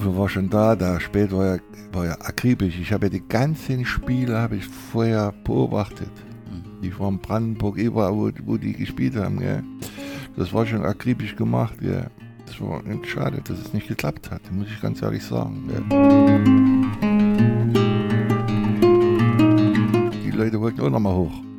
Teufel war schon da, der Spät war ja, war ja akribisch. Ich habe ja die ganzen Spiele habe ich vorher beobachtet. Mhm. Ich war in Brandenburg, überall, wo, wo die gespielt haben. Gell. Das war schon akribisch gemacht. Gell. Das war schade, dass es nicht geklappt hat, muss ich ganz ehrlich sagen. Gell. Die Leute wollten auch nochmal hoch.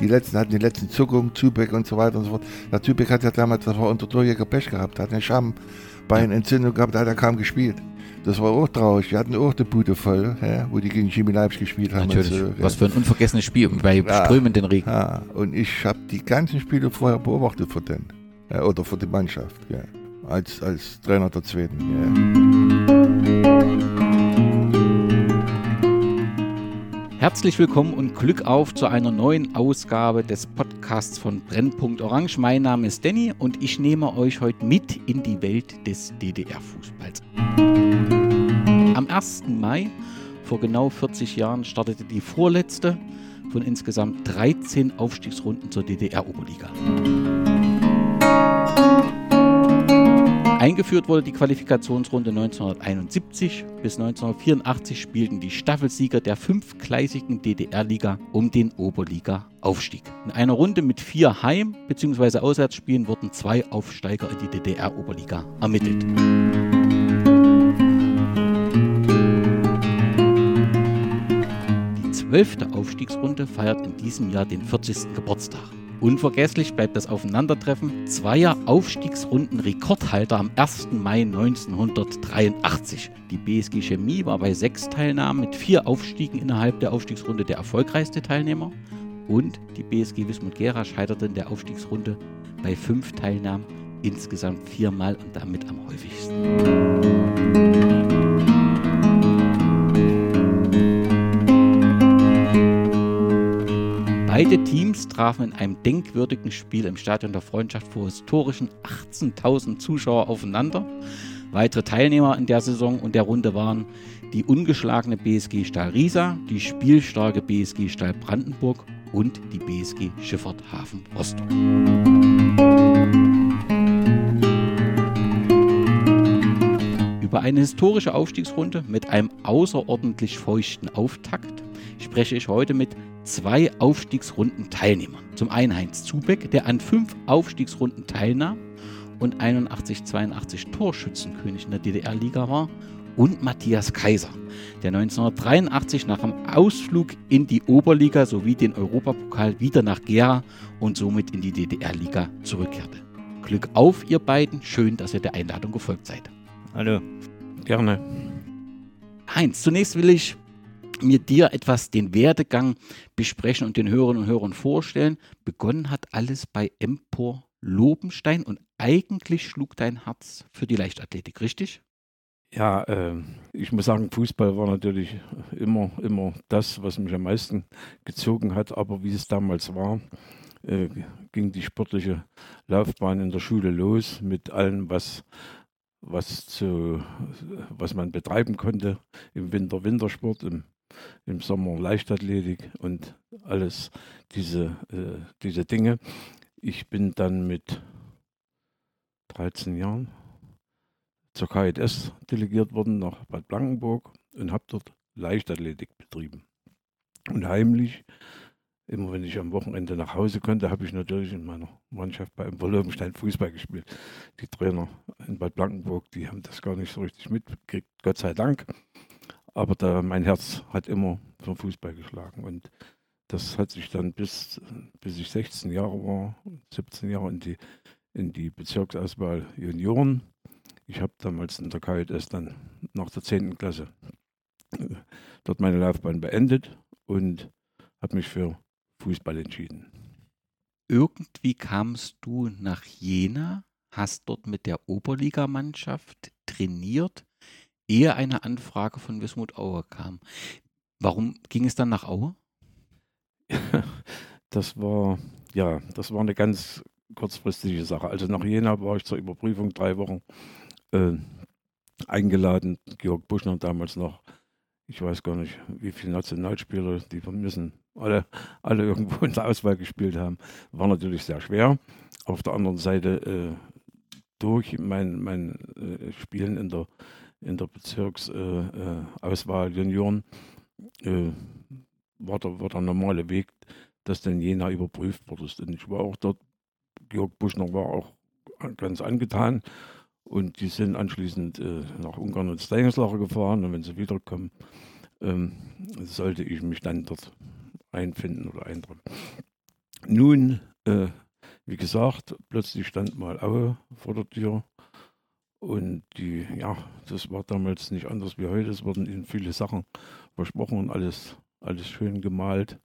Die letzten hatten die letzten Zuckungen, Zübeck und so weiter und so fort. Der Zübeck hat ja damals, das war unter Torjäger Pech gehabt, hat eine Schambeinentzündung gehabt, da hat er kaum gespielt. Das war auch traurig. Die hatten auch die Bude voll, ja, wo die gegen Chemie Leipzig gespielt haben. Natürlich. So, Was für ein unvergessenes Spiel bei ja, strömenden Regen. Ja. Und ich habe die ganzen Spiele vorher beobachtet für den. Ja, oder für die Mannschaft. Als, als Trainer der Zweiten. Herzlich willkommen und Glück auf zu einer neuen Ausgabe des Podcasts von Brennpunkt Orange. Mein Name ist Danny und ich nehme euch heute mit in die Welt des DDR-Fußballs. Am 1. Mai vor genau 40 Jahren startete die vorletzte von insgesamt 13 Aufstiegsrunden zur DDR-Oberliga. Eingeführt wurde die Qualifikationsrunde 1971. Bis 1984 spielten die Staffelsieger der fünfgleisigen DDR-Liga um den Oberliga-Aufstieg. In einer Runde mit vier Heim- bzw. Auswärtsspielen wurden zwei Aufsteiger in die DDR-Oberliga ermittelt. Die zwölfte Aufstiegsrunde feiert in diesem Jahr den 40. Geburtstag. Unvergesslich bleibt das Aufeinandertreffen zweier Aufstiegsrunden-Rekordhalter am 1. Mai 1983. Die BSG Chemie war bei sechs Teilnahmen mit vier Aufstiegen innerhalb der Aufstiegsrunde der erfolgreichste Teilnehmer und die BSG Wismut Gera scheiterte in der Aufstiegsrunde bei fünf Teilnahmen insgesamt viermal und damit am häufigsten. Beide Teams trafen in einem denkwürdigen Spiel im Stadion der Freundschaft vor historischen 18.000 Zuschauer aufeinander. Weitere Teilnehmer in der Saison und der Runde waren die ungeschlagene BSG Stahl Riesa, die spielstarke BSG Stahl Brandenburg und die BSG Schifffahrt Hafen Rostock. Über eine historische Aufstiegsrunde mit einem außerordentlich feuchten Auftakt spreche ich heute mit zwei Aufstiegsrunden Teilnehmern. Zum einen Heinz Zubeck, der an fünf Aufstiegsrunden teilnahm und 81-82 Torschützenkönig in der DDR-Liga war. Und Matthias Kaiser, der 1983 nach einem Ausflug in die Oberliga sowie den Europapokal wieder nach Gera und somit in die DDR-Liga zurückkehrte. Glück auf, ihr beiden. Schön, dass ihr der Einladung gefolgt seid. Hallo, gerne. Heinz, zunächst will ich mir dir etwas den Werdegang besprechen und den Hörerinnen und Hörern vorstellen. Begonnen hat alles bei Empor Lobenstein und eigentlich schlug dein Herz für die Leichtathletik, richtig? Ja, äh, ich muss sagen, Fußball war natürlich immer, immer das, was mich am meisten gezogen hat. Aber wie es damals war, äh, ging die sportliche Laufbahn in der Schule los mit allem, was, was, zu, was man betreiben konnte. Im Winter Wintersport, im im Sommer Leichtathletik und alles diese, äh, diese Dinge. Ich bin dann mit 13 Jahren zur KIS delegiert worden nach Bad Blankenburg und habe dort Leichtathletik betrieben. Und heimlich, immer wenn ich am Wochenende nach Hause konnte, habe ich natürlich in meiner Mannschaft bei Lobenstein Fußball gespielt. Die Trainer in Bad Blankenburg, die haben das gar nicht so richtig mitgekriegt, Gott sei Dank. Aber da, mein Herz hat immer für Fußball geschlagen. Und das hat sich dann bis, bis ich 16 Jahre war, 17 Jahre in die, in die Bezirksauswahl Junioren. Ich habe damals in der KJS dann nach der 10. Klasse äh, dort meine Laufbahn beendet und habe mich für Fußball entschieden. Irgendwie kamst du nach Jena, hast dort mit der Oberligamannschaft trainiert ehe eine Anfrage von Wismut Aue kam. Warum ging es dann nach Aue? Das war, ja, das war eine ganz kurzfristige Sache. Also nach Jena war ich zur Überprüfung drei Wochen äh, eingeladen. Georg Buschner damals noch, ich weiß gar nicht, wie viele Nationalspieler, die müssen alle, alle irgendwo in der Auswahl gespielt haben. War natürlich sehr schwer. Auf der anderen Seite, äh, durch mein, mein äh, Spielen in der in der Bezirksauswahl äh, Junioren äh, war, der, war der normale Weg, dass dann Jena überprüft wurde. Und ich war auch dort, Georg Buschner war auch ganz angetan und die sind anschließend äh, nach Ungarn und Steinslacher gefahren und wenn sie wiederkommen, ähm, sollte ich mich dann dort einfinden oder eintragen. Nun, äh, wie gesagt, plötzlich stand mal Aue vor der Tür und die, ja, das war damals nicht anders wie heute. Es wurden ihnen viele Sachen versprochen und alles, alles schön gemalt.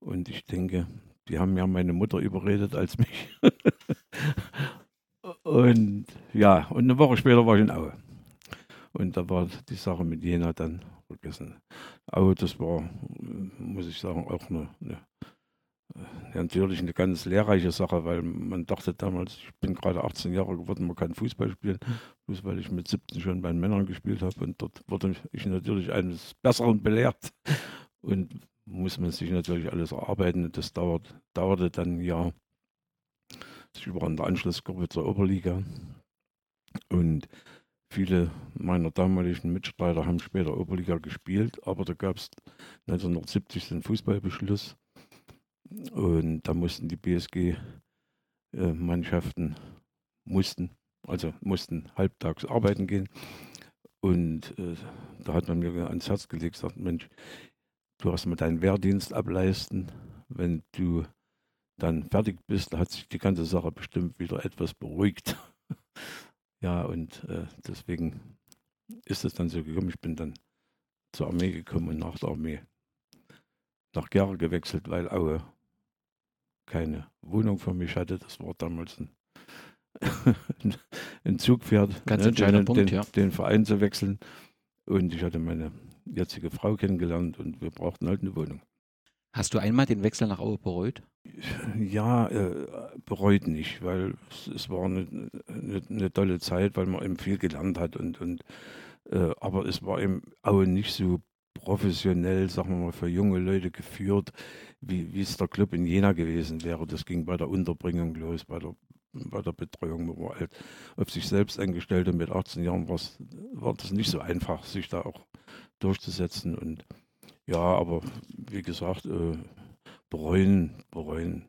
Und ich denke, die haben ja meine Mutter überredet als mich. und ja, und eine Woche später war ich in Aue. Und da war die Sache mit Jena dann vergessen. Aue, das war, muss ich sagen, auch eine, eine natürlich eine ganz lehrreiche Sache, weil man dachte damals, ich bin gerade 18 Jahre geworden, man kann Fußball spielen, bloß weil ich mit 17 schon bei den Männern gespielt habe und dort wurde ich natürlich eines Besseren belehrt. Und muss man sich natürlich alles erarbeiten. Das dauert, dauerte dann ein Jahr. Ich war in der Anschlussgruppe zur Oberliga. Und viele meiner damaligen Mitstreiter haben später Oberliga gespielt, aber da gab es 1970 den Fußballbeschluss und da mussten die BSG-Mannschaften äh, mussten, also mussten halbtags arbeiten gehen. Und äh, da hat man mir ans Herz gelegt, gesagt, Mensch, du hast mal deinen Wehrdienst ableisten. Wenn du dann fertig bist, hat sich die ganze Sache bestimmt wieder etwas beruhigt. ja, und äh, deswegen ist es dann so gekommen. Ich bin dann zur Armee gekommen und nach der Armee nach Gera gewechselt, weil Aue keine Wohnung für mich hatte. Das war damals ein, ein Zugpferd, Ganz ne, entscheidender den, Punkt, ja. den Verein zu wechseln. Und ich hatte meine jetzige Frau kennengelernt und wir brauchten halt eine Wohnung. Hast du einmal den Wechsel nach Aue bereut? Ja, äh, bereut nicht, weil es, es war eine, eine, eine, tolle Zeit, weil man eben viel gelernt hat und, und äh, aber es war eben Aue nicht so professionell, sagen wir mal, für junge Leute geführt, wie, es der Club in Jena gewesen wäre. Das ging bei der Unterbringung los, bei der, bei der Betreuung, man halt auf sich selbst eingestellt und mit 18 Jahren war das nicht so einfach, sich da auch durchzusetzen. Und ja, aber wie gesagt, äh, bereuen, bereuen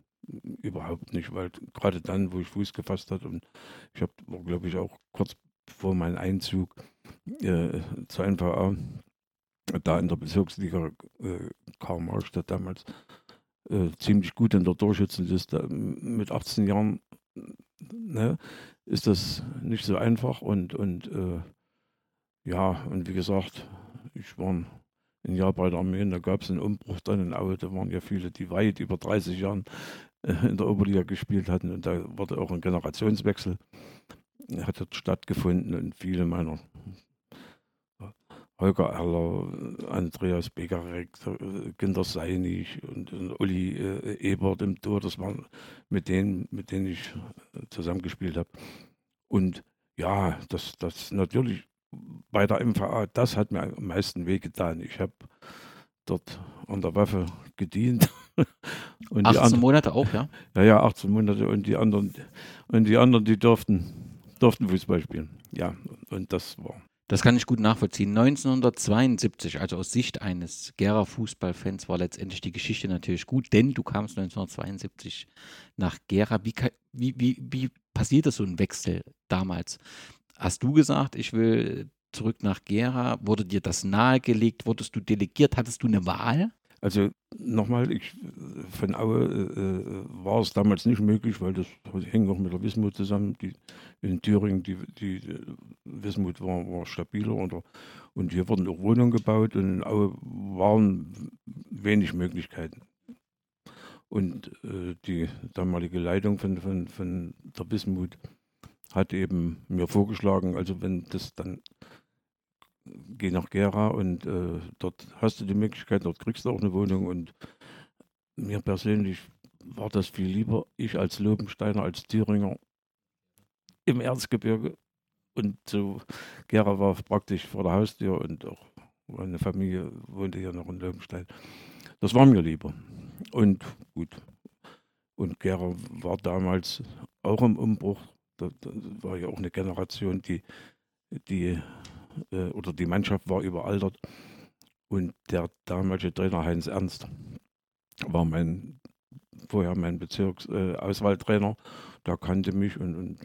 überhaupt nicht, weil gerade dann, wo ich Fuß gefasst hatte und ich habe, glaube ich, auch kurz vor meinem Einzug äh, zur NVA da in der Bezirksliga äh, Karl Markstadt damals äh, ziemlich gut in der Torschützenliste. Mit 18 Jahren ne, ist das nicht so einfach und, und äh, ja, und wie gesagt, ich war ein Jahr bei der Armee und da gab es einen Umbruch dann in Aue. Da waren ja viele, die weit über 30 Jahren äh, in der Oberliga gespielt hatten und da wurde auch ein Generationswechsel hat dort stattgefunden und viele meiner Holger Erler, Andreas Begarek, Günter Seinig und, und Uli äh, Ebert im Tor. Das waren mit denen, mit denen ich äh, zusammengespielt habe. Und ja, das, das natürlich bei der MVA, das hat mir am meisten wehgetan. Ich habe dort an der Waffe gedient. und 18 anderen, Monate auch, ja? Ja, ja, 18 Monate und die anderen, und die anderen, die durften, durften Fußball spielen. Ja, und das war das kann ich gut nachvollziehen. 1972, also aus Sicht eines Gera Fußballfans, war letztendlich die Geschichte natürlich gut, denn du kamst 1972 nach Gera. Wie, wie, wie, wie passierte so ein Wechsel damals? Hast du gesagt, ich will zurück nach Gera? Wurde dir das nahegelegt? Wurdest du delegiert? Hattest du eine Wahl? Also nochmal, ich, von Aue äh, äh, war es damals nicht möglich, weil das hängt auch mit der Wismut zusammen. Die, in Thüringen, die, die Wismut war, war stabiler oder, und hier wurden auch Wohnungen gebaut und in Aue waren wenig Möglichkeiten. Und äh, die damalige Leitung von, von, von der Wismut hat eben mir vorgeschlagen, also wenn das dann geh nach Gera und äh, dort hast du die Möglichkeit, dort kriegst du auch eine Wohnung. Und mir persönlich war das viel lieber. Ich als Lobensteiner, als Thüringer im Erzgebirge. Und so Gera war praktisch vor der Haustür und auch meine Familie wohnte hier noch in Lobenstein. Das war mir lieber. Und gut. Und Gera war damals auch im Umbruch. Da, da war ja auch eine Generation, die die, äh, oder die Mannschaft war überaltert. Und der damalige Trainer Heinz Ernst war mein, vorher mein Bezirksauswahltrainer. Äh, der kannte mich und, und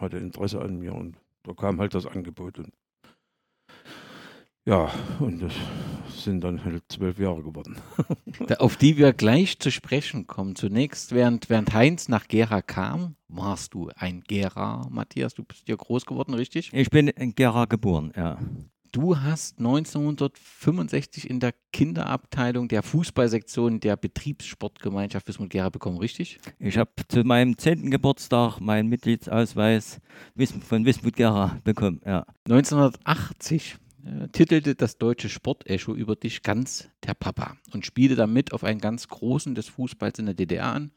hatte Interesse an mir. Und da kam halt das Angebot. Und ja, und das sind dann halt zwölf Jahre geworden. Auf die wir gleich zu sprechen kommen. Zunächst, während, während Heinz nach Gera kam, warst du ein Gera, Matthias. Du bist hier groß geworden, richtig? Ich bin in Gera geboren, ja. Du hast 1965 in der Kinderabteilung der Fußballsektion der Betriebssportgemeinschaft Wismut Gera bekommen, richtig? Ich habe zu meinem 10. Geburtstag meinen Mitgliedsausweis von Wismut Gera bekommen, ja. 1980 äh, titelte das deutsche Sportecho über dich ganz der Papa und spielte damit auf einen ganz großen des Fußballs in der DDR an.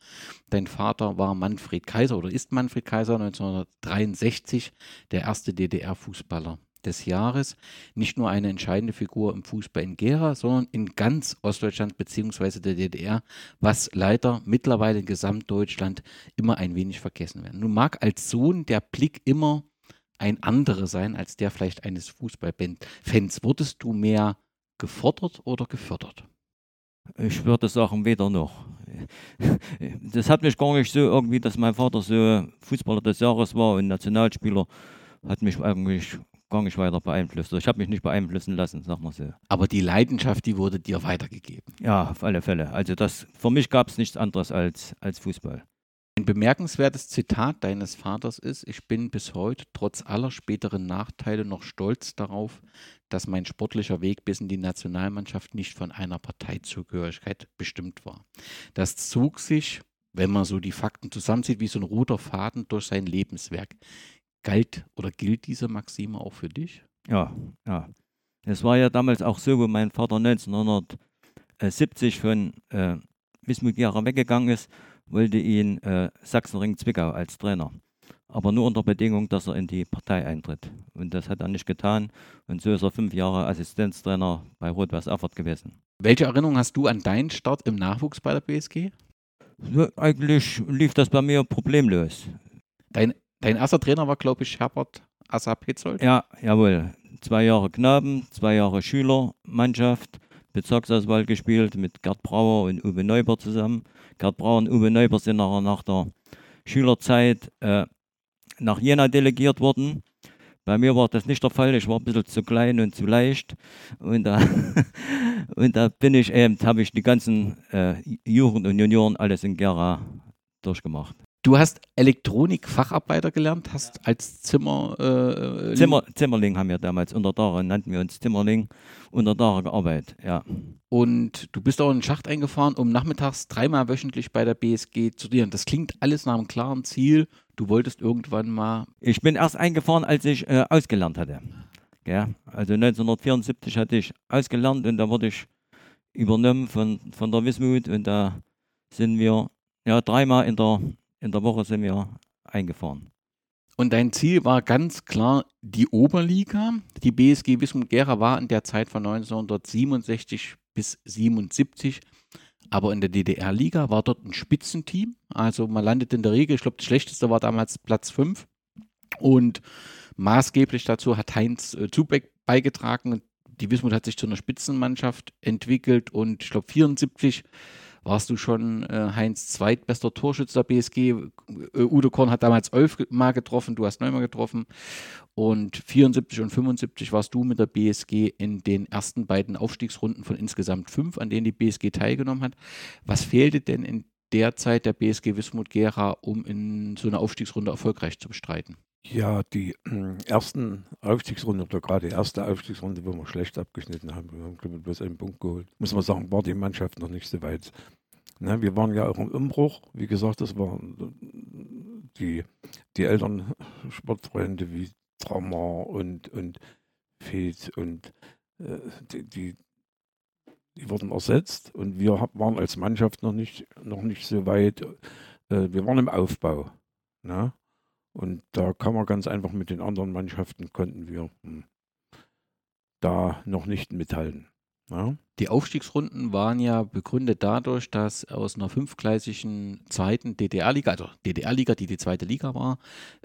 Dein Vater war Manfred Kaiser oder ist Manfred Kaiser 1963 der erste DDR-Fußballer des Jahres. Nicht nur eine entscheidende Figur im Fußball in Gera, sondern in ganz Ostdeutschland bzw. der DDR, was leider mittlerweile in Gesamtdeutschland immer ein wenig vergessen wird. Nun mag als Sohn der Blick immer ein anderer sein als der vielleicht eines Fußballfans. Wurdest du mehr gefordert oder gefördert? Ich würde sagen, weder noch. Das hat mich gar nicht so irgendwie, dass mein Vater so Fußballer des Jahres war und Nationalspieler, hat mich eigentlich gar nicht weiter beeinflusst. Ich habe mich nicht beeinflussen lassen, sag mal so. Aber die Leidenschaft, die wurde dir weitergegeben. Ja, auf alle Fälle. Also das, für mich gab es nichts anderes als, als Fußball. Ein bemerkenswertes Zitat deines Vaters ist, ich bin bis heute trotz aller späteren Nachteile noch stolz darauf, dass mein sportlicher Weg bis in die Nationalmannschaft nicht von einer Parteizugehörigkeit bestimmt war. Das zog sich, wenn man so die Fakten zusammenzieht, wie so ein roter Faden durch sein Lebenswerk. Galt oder gilt diese Maxime auch für dich? Ja, ja. Es war ja damals auch so, wo mein Vater 1970 von äh, Wismut Gera weggegangen ist wollte ihn äh, Sachsenring-Zwickau als Trainer. Aber nur unter Bedingung, dass er in die Partei eintritt. Und das hat er nicht getan. Und so ist er fünf Jahre Assistenztrainer bei Rot-Weiß Erfurt gewesen. Welche Erinnerung hast du an deinen Start im Nachwuchs bei der BSG? Ja, eigentlich lief das bei mir problemlos. Dein, dein erster Trainer war, glaube ich, Herbert Assa Petzold? Ja, jawohl. Zwei Jahre Knaben, zwei Jahre Schülermannschaft. Bezirksauswahl gespielt mit Gerd Brauer und Uwe Neuber zusammen. Gerd Brauer und Uwe Neuber sind nachher nach der Schülerzeit äh, nach Jena delegiert worden. Bei mir war das nicht der Fall. Ich war ein bisschen zu klein und zu leicht. Und da, und da bin ich eben, habe ich die ganzen äh, Jugend und Junioren alles in Gera durchgemacht. Du hast Elektronik-Facharbeiter gelernt, hast als Zimmer, äh, Zimmer. Zimmerling haben wir damals unter Dare, nannten wir uns Zimmerling, unter Dare gearbeitet, ja. Und du bist auch in den Schacht eingefahren, um nachmittags dreimal wöchentlich bei der BSG zu studieren. Das klingt alles nach einem klaren Ziel. Du wolltest irgendwann mal. Ich bin erst eingefahren, als ich äh, ausgelernt hatte. Ja, also 1974 hatte ich ausgelernt und da wurde ich übernommen von, von der Wismut und da sind wir ja dreimal in der in der Woche sind wir eingefahren. Und dein Ziel war ganz klar die Oberliga. Die BSG Wismut Gera war in der Zeit von 1967 bis 77 aber in der DDR-Liga war dort ein Spitzenteam. Also man landet in der Regel, ich glaube, das schlechteste war damals Platz 5. Und maßgeblich dazu hat Heinz äh, Zubeck beigetragen. Die Wismut hat sich zu einer Spitzenmannschaft entwickelt und ich glaube 74 warst du schon äh, Heinz zweitbester Torschütze der BSG. Äh, Udo Korn hat damals elf Mal getroffen, du hast neunmal getroffen. Und 74 und 75 warst du mit der BSG in den ersten beiden Aufstiegsrunden von insgesamt fünf, an denen die BSG teilgenommen hat. Was fehlte denn in der Zeit der BSG Wismut Gera, um in so einer Aufstiegsrunde erfolgreich zu bestreiten? Ja, die äh, ersten Aufstiegsrunde oder gerade die erste Aufstiegsrunde, wo wir schlecht abgeschnitten haben, wir haben glaube ich bloß einen Punkt geholt, muss man sagen, war die Mannschaft noch nicht so weit. Ne, wir waren ja auch im Umbruch, wie gesagt, das waren die, die älteren Sportfreunde wie Trauma und, und Fed und äh, die, die, die, wurden ersetzt und wir waren als Mannschaft noch nicht, noch nicht so weit. Äh, wir waren im Aufbau. Ne? Und da kann man ganz einfach mit den anderen Mannschaften konnten wir hm, da noch nicht mithalten. Ja. Die Aufstiegsrunden waren ja begründet dadurch, dass aus einer fünfgleisigen zweiten DDR-Liga, also DDR-Liga, die die zweite Liga war,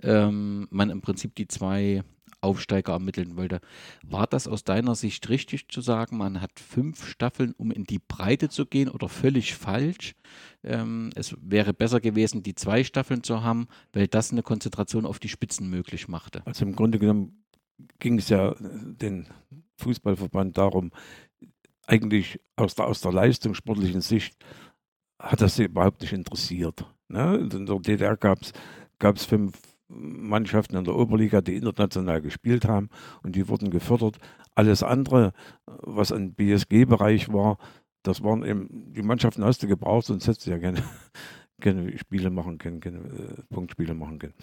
ähm, man im Prinzip die zwei Aufsteiger ermitteln wollte. War das aus deiner Sicht richtig zu sagen, man hat fünf Staffeln, um in die Breite zu gehen oder völlig falsch? Ähm, es wäre besser gewesen, die zwei Staffeln zu haben, weil das eine Konzentration auf die Spitzen möglich machte. Also im Grunde genommen ging es ja den Fußballverband darum, eigentlich aus der, aus der leistungssportlichen Sicht hat das sie überhaupt nicht interessiert. Ne? In der DDR gab es fünf Mannschaften in der Oberliga, die international gespielt haben und die wurden gefördert. Alles andere, was ein BSG-Bereich war, das waren eben, die Mannschaften hast du gebraucht, sonst hättest du ja keine, keine Spiele machen können, keine äh, Punktspiele machen können.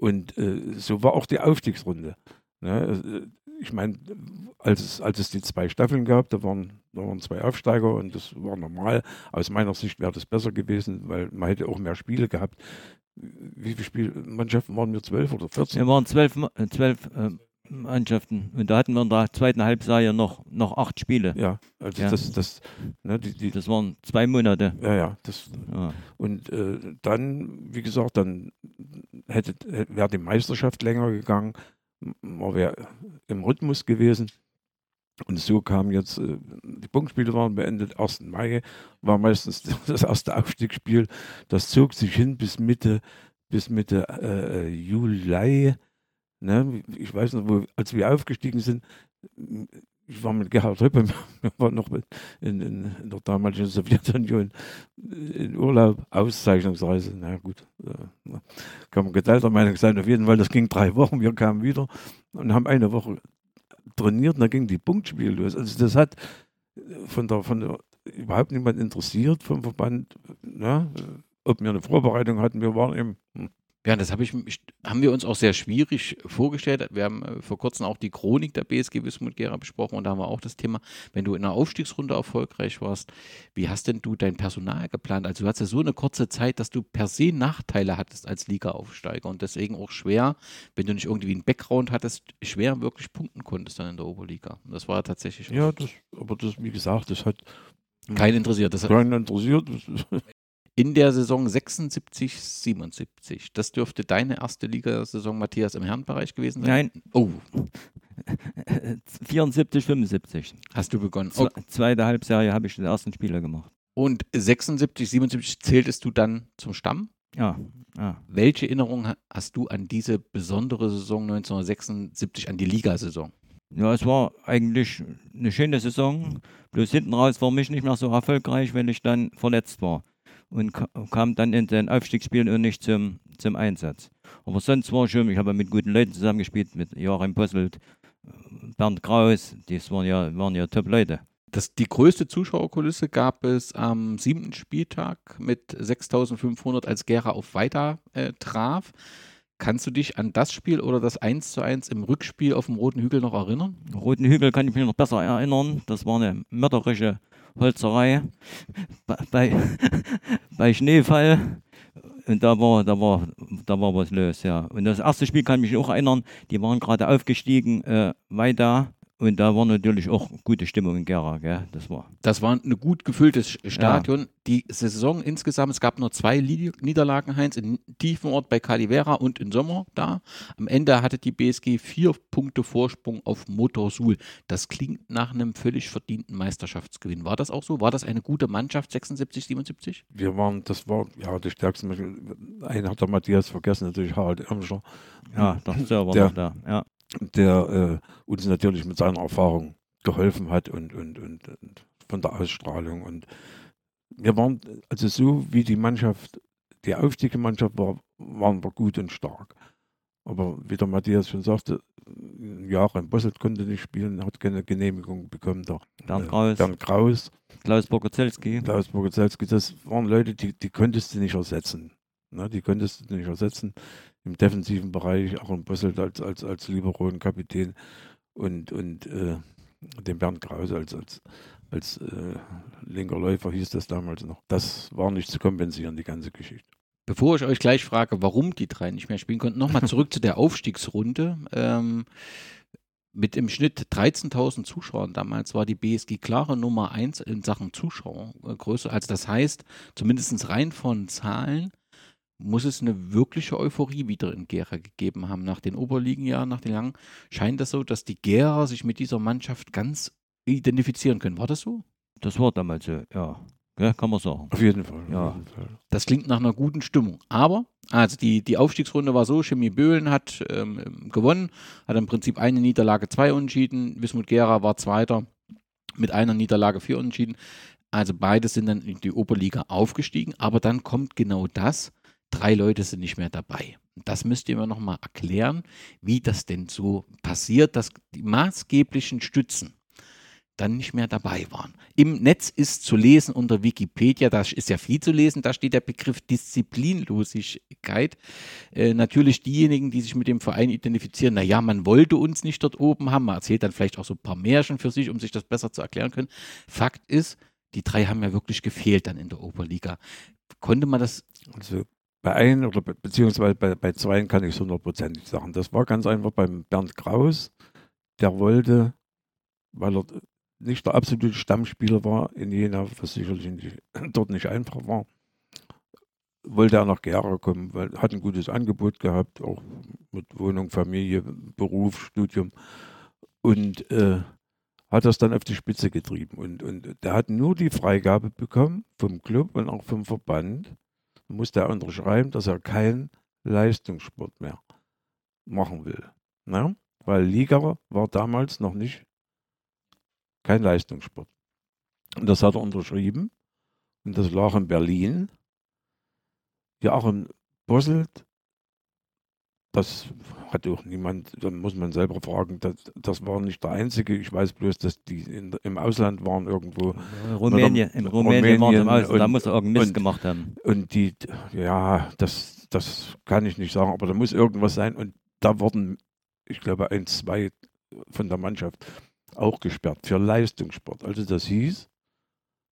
Und äh, so war auch die Aufstiegsrunde. Ne? Ich meine, als es, als es die zwei Staffeln gab, da waren, da waren zwei Aufsteiger und das war normal. Aus meiner Sicht wäre das besser gewesen, weil man hätte auch mehr Spiele gehabt wie viele Spielmannschaften waren wir? Zwölf oder 14? Wir waren zwölf, äh, zwölf äh, Mannschaften und da hatten wir in der zweiten Halbserie noch, noch acht Spiele. Ja, also ja. das, das, ne, die, die, das waren zwei Monate. Ja, ja. Das, ja. Und äh, dann, wie gesagt, dann hätte, wäre die Meisterschaft länger gegangen, man wäre im Rhythmus gewesen. Und so kam jetzt, äh, die Punktspiele waren beendet, 1. Mai war meistens das erste Aufstiegsspiel. Das zog sich hin bis Mitte, bis Mitte äh, äh Juli. Ne? Ich weiß noch, wo, als wir aufgestiegen sind, ich war mit Gerhard Höppe, wir waren noch in, in, in, der damaligen Sowjetunion in Urlaub, Auszeichnungsreise. Na gut, äh, kann man geteilter Meinung sein. Auf jeden Fall, das ging drei Wochen. Wir kamen wieder und haben eine Woche trainiert und da ging die Punktspiel los. Also das hat von der, von der überhaupt niemand interessiert vom Verband, ne? ob wir eine Vorbereitung hatten. Wir waren eben, ja, das hab ich, haben wir uns auch sehr schwierig vorgestellt. Wir haben äh, vor kurzem auch die Chronik der BSG Wismut Gera besprochen und da haben wir auch das Thema, wenn du in einer Aufstiegsrunde erfolgreich warst, wie hast denn du dein Personal geplant? Also du hattest ja so eine kurze Zeit, dass du per se Nachteile hattest als Liga-Aufsteiger und deswegen auch schwer, wenn du nicht irgendwie einen Background hattest, schwer wirklich punkten konntest dann in der Oberliga. Und das war tatsächlich. Ja, das, aber das, wie gesagt, das hat keinen interessiert. Das keinen interessiert in der Saison 76, 77. Das dürfte deine erste Ligasaison, Matthias, im Herrenbereich gewesen sein? Nein. Oh. 74, 75. Hast du begonnen? Oh. Zweite Halbserie habe ich den ersten Spieler gemacht. Und 76, 77 zähltest du dann zum Stamm? Ja. ja. Welche Erinnerung hast du an diese besondere Saison 1976, an die Ligasaison? Ja, es war eigentlich eine schöne Saison. Bloß hinten raus war mich nicht mehr so erfolgreich, weil ich dann verletzt war und kam dann in den Aufstiegsspielen auch nicht zum, zum Einsatz. Aber sonst war schön, ich habe mit guten Leuten zusammengespielt, mit Joachim Posselt, Bernd Kraus, das waren ja, waren ja Top-Leute. Das, die größte Zuschauerkulisse gab es am siebten Spieltag mit 6500, als Gera auf Weiter äh, traf. Kannst du dich an das Spiel oder das 1 zu 1 im Rückspiel auf dem Roten Hügel noch erinnern? Roten Hügel kann ich mich noch besser erinnern. Das war eine mörderische Holzerei bei, bei Schneefall. Und da war, da, war, da war was los, ja. Und das erste Spiel kann ich mich auch erinnern, die waren gerade aufgestiegen, äh, weiter und da war natürlich auch gute Stimmung in Gera, gell? Das war. Das war ein gut gefülltes Stadion. Ja. Die Saison insgesamt, es gab nur zwei Niederlagen, Heinz, in Tiefenort bei Calivera und in Sommer da. Am Ende hatte die BSG vier Punkte Vorsprung auf Motorsul. Das klingt nach einem völlig verdienten Meisterschaftsgewinn. War das auch so? War das eine gute Mannschaft, 76, 77? Wir waren, das war ja die stärkste. Einen hat der Matthias vergessen, natürlich Harald Irmscher. Ja, der war der, noch da. Ja der äh, uns natürlich mit seiner Erfahrung geholfen hat und, und, und, und, von der Ausstrahlung. Und wir waren, also so wie die Mannschaft, die aufstiegende Mannschaft war, waren wir gut und stark. Aber wie der Matthias schon sagte, Jahre in Bosselt konnte nicht spielen, hat keine Genehmigung bekommen. Der, Bernd äh, Kraus. Bernd Kraus. Klaus Bogozelski. Klaus Bogozelski, das waren Leute, die, die konntest du nicht ersetzen. Ne, die konntest du nicht ersetzen im defensiven Bereich, auch in Brüssel als, als, als Libero-Kapitän und, und äh, den Bernd Krause als, als, als äh, linker Läufer hieß das damals noch. Das war nicht zu kompensieren, die ganze Geschichte. Bevor ich euch gleich frage, warum die drei nicht mehr spielen konnten, nochmal zurück zu der Aufstiegsrunde. Ähm, mit im Schnitt 13.000 Zuschauern damals war die BSG klare Nummer 1 in Sachen Zuschauergröße. Also das heißt, zumindest rein von Zahlen, muss es eine wirkliche Euphorie wieder in Gera gegeben haben. Nach den Oberligenjahren, nach den langen, scheint es so, dass die Gera sich mit dieser Mannschaft ganz identifizieren können. War das so? Das war damals so, ja. Ja, kann man sagen. Auf jeden Fall. Ja. Auf jeden Fall. Das klingt nach einer guten Stimmung. Aber, also die, die Aufstiegsrunde war so, Chemie Böhlen hat ähm, gewonnen, hat im Prinzip eine Niederlage, zwei Unentschieden. Wismut Gera war Zweiter mit einer Niederlage, vier Unentschieden. Also beide sind dann in die Oberliga aufgestiegen. Aber dann kommt genau das, drei Leute sind nicht mehr dabei. Das müsst ihr mir nochmal erklären, wie das denn so passiert, dass die maßgeblichen Stützen dann nicht mehr dabei waren. Im Netz ist zu lesen unter Wikipedia, da ist ja viel zu lesen, da steht der Begriff Disziplinlosigkeit. Äh, natürlich diejenigen, die sich mit dem Verein identifizieren, naja, man wollte uns nicht dort oben haben, man erzählt dann vielleicht auch so ein paar Märchen für sich, um sich das besser zu erklären können. Fakt ist, die drei haben ja wirklich gefehlt dann in der Oberliga. Konnte man das Also bei einem oder be beziehungsweise bei, bei zweien kann ich es hundertprozentig sagen. Das war ganz einfach beim Bernd Kraus. Der wollte, weil er nicht der absolute Stammspieler war in Jena, was sicherlich nicht, dort nicht einfach war, wollte er nach Gera kommen, weil hat ein gutes Angebot gehabt, auch mit Wohnung, Familie, Beruf, Studium und äh, hat das dann auf die Spitze getrieben. Und, und der hat nur die Freigabe bekommen vom Club und auch vom Verband, musste er unterschreiben, dass er keinen Leistungssport mehr machen will. Na? Weil Liga war damals noch nicht kein Leistungssport. Und das hat er unterschrieben. Und das lag in Berlin. Joachim Bosselt, das hat auch niemand, da muss man selber fragen, das, das war nicht der Einzige. Ich weiß bloß, dass die in, im Ausland waren irgendwo. Rumänien, in Rumänien, waren sie im Ausland, da und- muss er irgendeinen Mist und- gemacht haben. Und die, ja, das, das kann ich nicht sagen, aber da muss irgendwas sein. Und da wurden, ich glaube, ein, zwei von der Mannschaft auch gesperrt für Leistungssport. Also das hieß,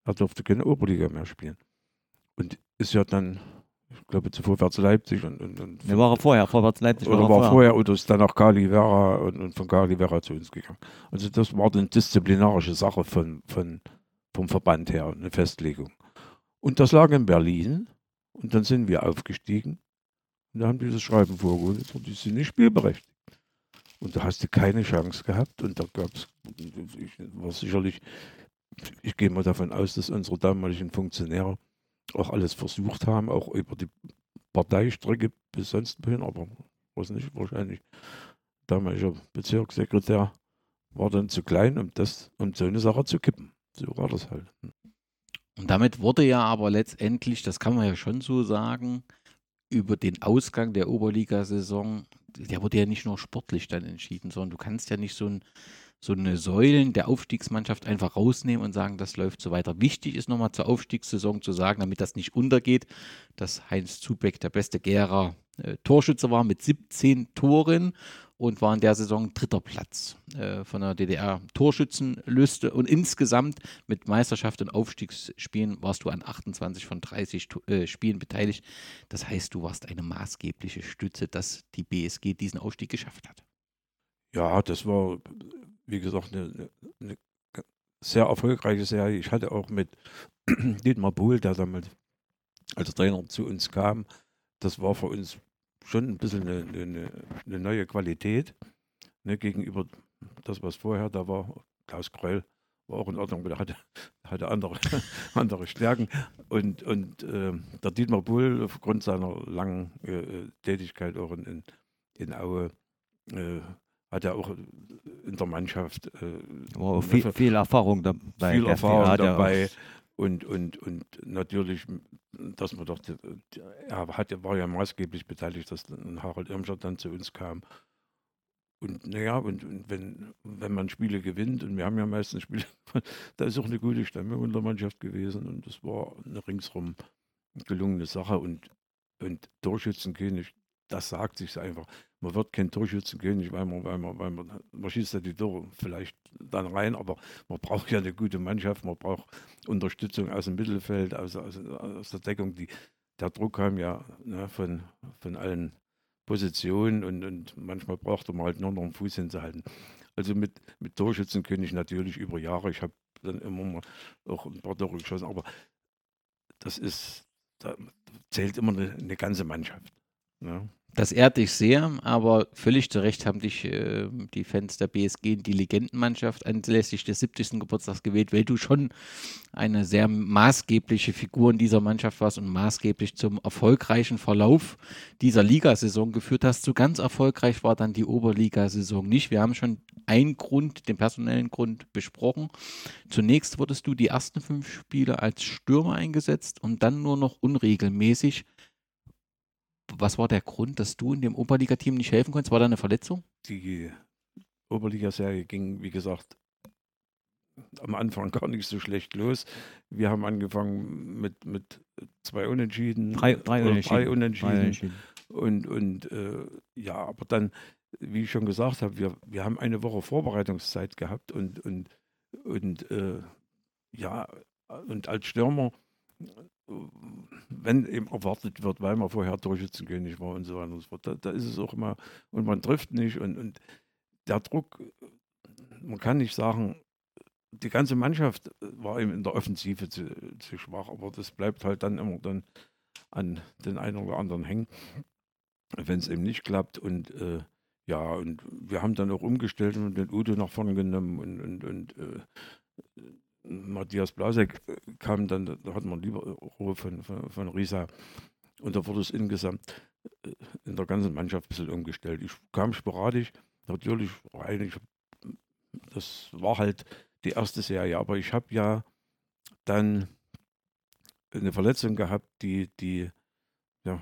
er durfte keine Oberliga mehr spielen. Und ist ja dann, ich glaube, zu Vorwärts Leipzig und, und, und Ne, war er vorher, Vorwärts Leipzig oder er war vorher oder ist dann nach Kali Vera und, und von Kali Vera zu uns gegangen. Also das war eine disziplinarische Sache von, von, vom Verband her, eine Festlegung. Und das lag in Berlin und dann sind wir aufgestiegen und da haben die das Schreiben vorgeholt, und die sind nicht spielberechtigt. Und da hast du keine Chance gehabt und da gab es, war sicherlich, ich gehe mal davon aus, dass unsere damaligen Funktionäre auch alles versucht haben, auch über die Parteistrecke bis sonst wohin, aber was nicht, wahrscheinlich damaliger Bezirkssekretär war dann zu klein, um das, um so eine Sache zu kippen. So war das halt. Und damit wurde ja aber letztendlich, das kann man ja schon so sagen, über den Ausgang der Oberligasaison, der wurde ja nicht nur sportlich dann entschieden, sondern du kannst ja nicht so, ein, so eine Säulen der Aufstiegsmannschaft einfach rausnehmen und sagen, das läuft so weiter. Wichtig ist nochmal zur Aufstiegssaison zu sagen, damit das nicht untergeht, dass Heinz Zubeck der beste Gera äh, Torschütze war mit 17 Toren und war in der Saison dritter Platz äh, von der DDR-Torschützenliste. Und insgesamt mit Meisterschaft und Aufstiegsspielen warst du an 28 von 30 To- äh, Spielen beteiligt. Das heißt, du warst eine maßgebliche Stütze, dass die BSG diesen Aufstieg geschafft hat. Ja, das war, wie gesagt, eine, eine sehr erfolgreiche Serie. Ich hatte auch mit Dietmar Pohl, der damals als Trainer zu uns kam, das war für uns schon ein bisschen eine, eine, eine neue Qualität ne, gegenüber das, was vorher da war. Klaus Kreul war auch in Ordnung, aber der hatte, hatte andere, andere Stärken. Und, und äh, der Dietmar Pohl, aufgrund seiner langen äh, Tätigkeit auch in, in, in Aue, äh, hat er auch in der Mannschaft äh, auch viel, viel Erfahrung dabei. viel Erfahrung dabei. Und, und, und natürlich, dass man doch, er hat, war ja maßgeblich beteiligt, dass dann Harald Irmscher dann zu uns kam. Und naja, und, und wenn, wenn man Spiele gewinnt, und wir haben ja meistens Spiele, da ist auch eine gute Stimmung in der Mannschaft gewesen und das war eine ringsrum gelungene Sache. Und, und Torschützenkönig, das sagt sich einfach. Man wird kein Torschützenkönig, weil man, weil man, weil man, man schießt ja die Tore vielleicht dann rein, aber man braucht ja eine gute Mannschaft, man braucht Unterstützung aus dem Mittelfeld, aus, aus, aus der Deckung. Die, der Druck kam ja ne, von, von allen Positionen und, und manchmal brauchte man halt nur noch einen Fuß hinzuhalten. Also mit, mit Torschützenkönig natürlich über Jahre. Ich habe dann immer mal auch ein paar Tore geschossen, aber das ist da zählt immer eine, eine ganze Mannschaft. Ne? Das ehrt dich sehr, aber völlig zu Recht haben dich äh, die Fans der BSG in die Legendenmannschaft anlässlich des 70. Geburtstags gewählt, weil du schon eine sehr maßgebliche Figur in dieser Mannschaft warst und maßgeblich zum erfolgreichen Verlauf dieser Ligasaison geführt hast. So ganz erfolgreich war dann die Oberligasaison nicht. Wir haben schon einen Grund, den personellen Grund besprochen. Zunächst wurdest du die ersten fünf Spiele als Stürmer eingesetzt und dann nur noch unregelmäßig was war der Grund, dass du in dem Oberliga-Team nicht helfen konntest? War da eine Verletzung? Die Oberliga-Serie ging, wie gesagt, am Anfang gar nicht so schlecht los. Wir haben angefangen mit, mit zwei Unentschieden. Drei, drei Unentschieden. Drei Unentschieden. Drei Unentschieden. Und, und äh, ja, aber dann, wie ich schon gesagt habe, wir, wir haben eine Woche Vorbereitungszeit gehabt und, und, und äh, ja, und als Stürmer wenn eben erwartet wird, weil man vorher Torschützenkönig war und so weiter und so fort. Da, da, ist es auch immer, und man trifft nicht und, und der Druck, man kann nicht sagen, die ganze Mannschaft war eben in der Offensive zu, zu schwach, aber das bleibt halt dann immer dann an den einen oder anderen hängen, wenn es eben nicht klappt und äh, ja, und wir haben dann auch umgestellt und den Udo nach vorne genommen und, und, und äh, Matthias Blasek kam dann, da hat man lieber Ruhe von, von, von Risa. Und da wurde es insgesamt äh, in der ganzen Mannschaft ein bisschen umgestellt. Ich kam sporadisch, natürlich rein. Das war halt die erste Serie, aber ich habe ja dann eine Verletzung gehabt, die, die ja,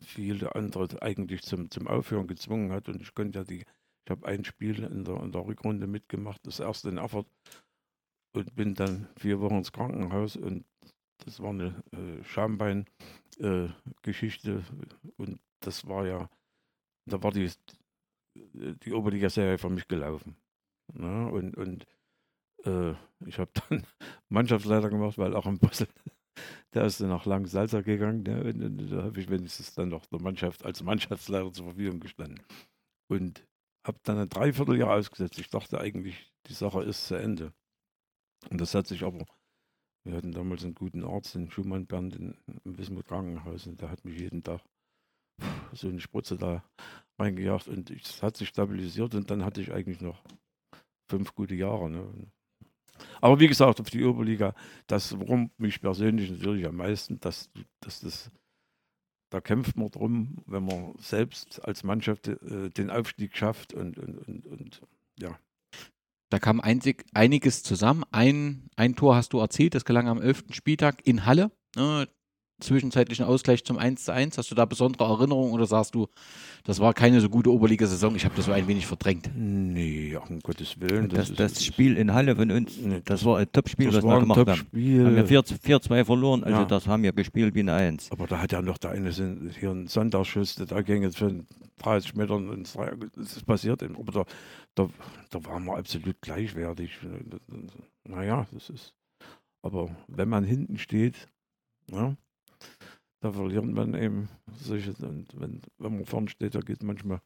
viele andere eigentlich zum, zum Aufhören gezwungen hat. Und ich konnte ja die, ich habe ein Spiel in der, in der Rückrunde mitgemacht, das erste in Erfurt und bin dann vier Wochen ins Krankenhaus und das war eine äh, Schambein-Geschichte äh, und das war ja, da war die, die Oberliga-Serie für mich gelaufen. Ne? Und, und äh, ich habe dann Mannschaftsleiter gemacht, weil auch im Basel, der ist dann nach Lang-Salzer gegangen ne? und, und, da habe ich wenigstens dann noch der Mannschaft als Mannschaftsleiter zur Verfügung gestanden. Und habe dann ein Dreivierteljahr ausgesetzt. Ich dachte eigentlich, die Sache ist zu Ende. Und das hat sich aber, wir hatten damals einen guten Arzt, den Schumann Bernd in, im Wismut Krankenhaus, und der hat mich jeden Tag so eine Spritze da reingejagt und es hat sich stabilisiert und dann hatte ich eigentlich noch fünf gute Jahre. Ne? Aber wie gesagt, auf die Oberliga, das wurmt mich persönlich natürlich am meisten, dass, dass das, da kämpft man drum, wenn man selbst als Mannschaft äh, den Aufstieg schafft und, und, und, und ja. Da kam einzig, einiges zusammen. Ein, ein Tor hast du erzählt, das gelang am 11. Spieltag in Halle. Ne, zwischenzeitlichen Ausgleich zum 1 zu 1. Hast du da besondere Erinnerungen oder sagst du, das war keine so gute Oberliga-Saison, ich habe das so ein wenig verdrängt? Nee, um Gottes Willen. Das, das, das Spiel in Halle von uns, das war ein Top-Spiel, was wir gemacht haben. Haben wir 4-2 verloren, also ja. das haben wir gespielt wie eine 1. Aber da hat ja noch der eine hier einen Sonntagsschuss, da ging jetzt für 30 Meter ins Dreier, das ist passiert. Aber da, da, da waren wir absolut gleichwertig. Naja, das ist. Aber wenn man hinten steht, ja, da verliert man eben wenn, wenn man vorne steht, da geht manchmal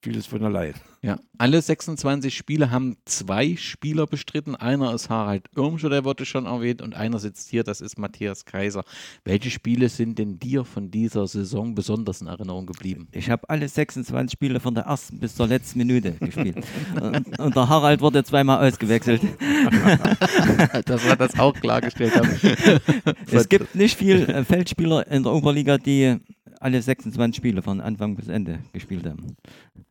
vieles von allein. Ja, alle 26 Spiele haben zwei Spieler bestritten. Einer ist Harald Irmscher, der wurde schon erwähnt, und einer sitzt hier, das ist Matthias Kaiser. Welche Spiele sind denn dir von dieser Saison besonders in Erinnerung geblieben? Ich habe alle 26 Spiele von der ersten bis zur letzten Minute gespielt. und, und, der Harald wurde zweimal ausgewechselt. dass wir das auch klargestellt haben. es gibt nicht viele Feldspieler in der Oberliga, die alle 26 Spiele von Anfang bis Ende gespielt haben.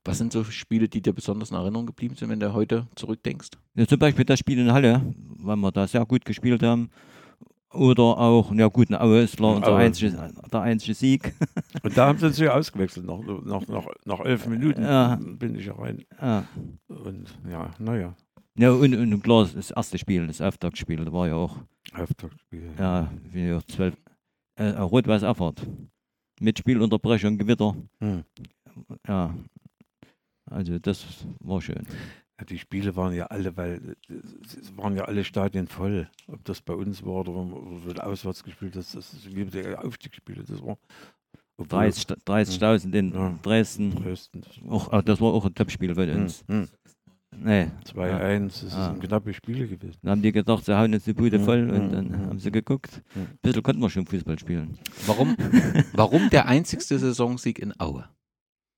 Was sind so Spiele, die dir besonders in Erinnerung geblieben sind, wenn du heute zurückdenkst? Ja, zum Beispiel das Spiel in Halle, weil wir da sehr gut gespielt haben. Oder auch, ja gut, ein Auesler, unser einzige, der einzige Sieg. Und da haben sie sich ausgewechselt, nach, nach, nach, nach elf Minuten ja. bin ich rein. Ja. Und ja, naja. Ja, und, und klar, das erste Spiel, das Auftaktspiel, da war ja auch. Auftaktspiel. Ja, wie zwölf. Äh, Rot-Weiß Erfurt mit Spielunterbrechung, Gewitter. Hm. Ja, also das war schön. Ja, die Spiele waren ja alle, weil es waren ja alle Stadien voll. Ob das bei uns war oder wir auswärts gespielt das, das ist wie Aufstiegsspiele. Das war 30.000 30 in ja. Dresden. Dresden. Das, auch, das war auch ein Topspiel bei uns. Hm. Nee. 2-1, das Ah. sind knappe Spiele gewesen. Dann haben die gedacht, sie hauen jetzt die Bude Ja, voll und ja, dann ja. haben sie geguckt. Ja. Ein bisschen konnten wir schon Fußball spielen. Warum, warum der einzigste Saisonsieg in Aue?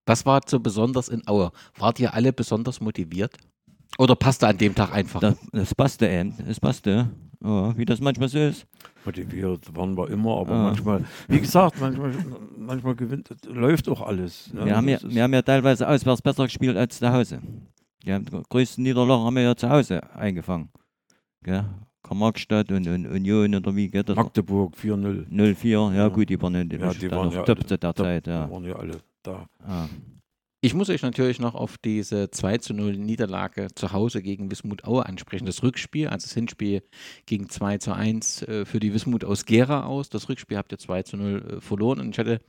Was war so besonders in Aue? Wart ihr alle besonders motiviert? Oder passte an dem Tag einfach? Das, das passte eben, es passte. Ja, wie das manchmal so ist. Motiviert waren wir immer, aber Ah. manchmal, wie gesagt, manchmal, manchmal gewinnt, läuft auch alles. ne? Wir haben, ja, Das ist- wir haben ja teilweise auswärts besser gespielt als zu Hause. Die haben, die größten Niederlagen haben wir ja zu Hause eingefangen. Gell? Karl-Marx-Stadt und, und Union oder wie geht das? Magdeburg 4-0. 04, ja Ja. gut, die waren in Ja, die waren ja top zu der. Zeit. Ja. Die waren ja alle da. Ah. Ich muss euch natürlich noch auf diese 2 zu 0 Niederlage zu Hause gegen Wismut Aue ansprechen. Das Rückspiel, also das Hinspiel ging 2 zu 1 äh, für die Wismut aus Gera aus. Das Rückspiel habt ihr 2 zu 0 äh, verloren. Und ich hatte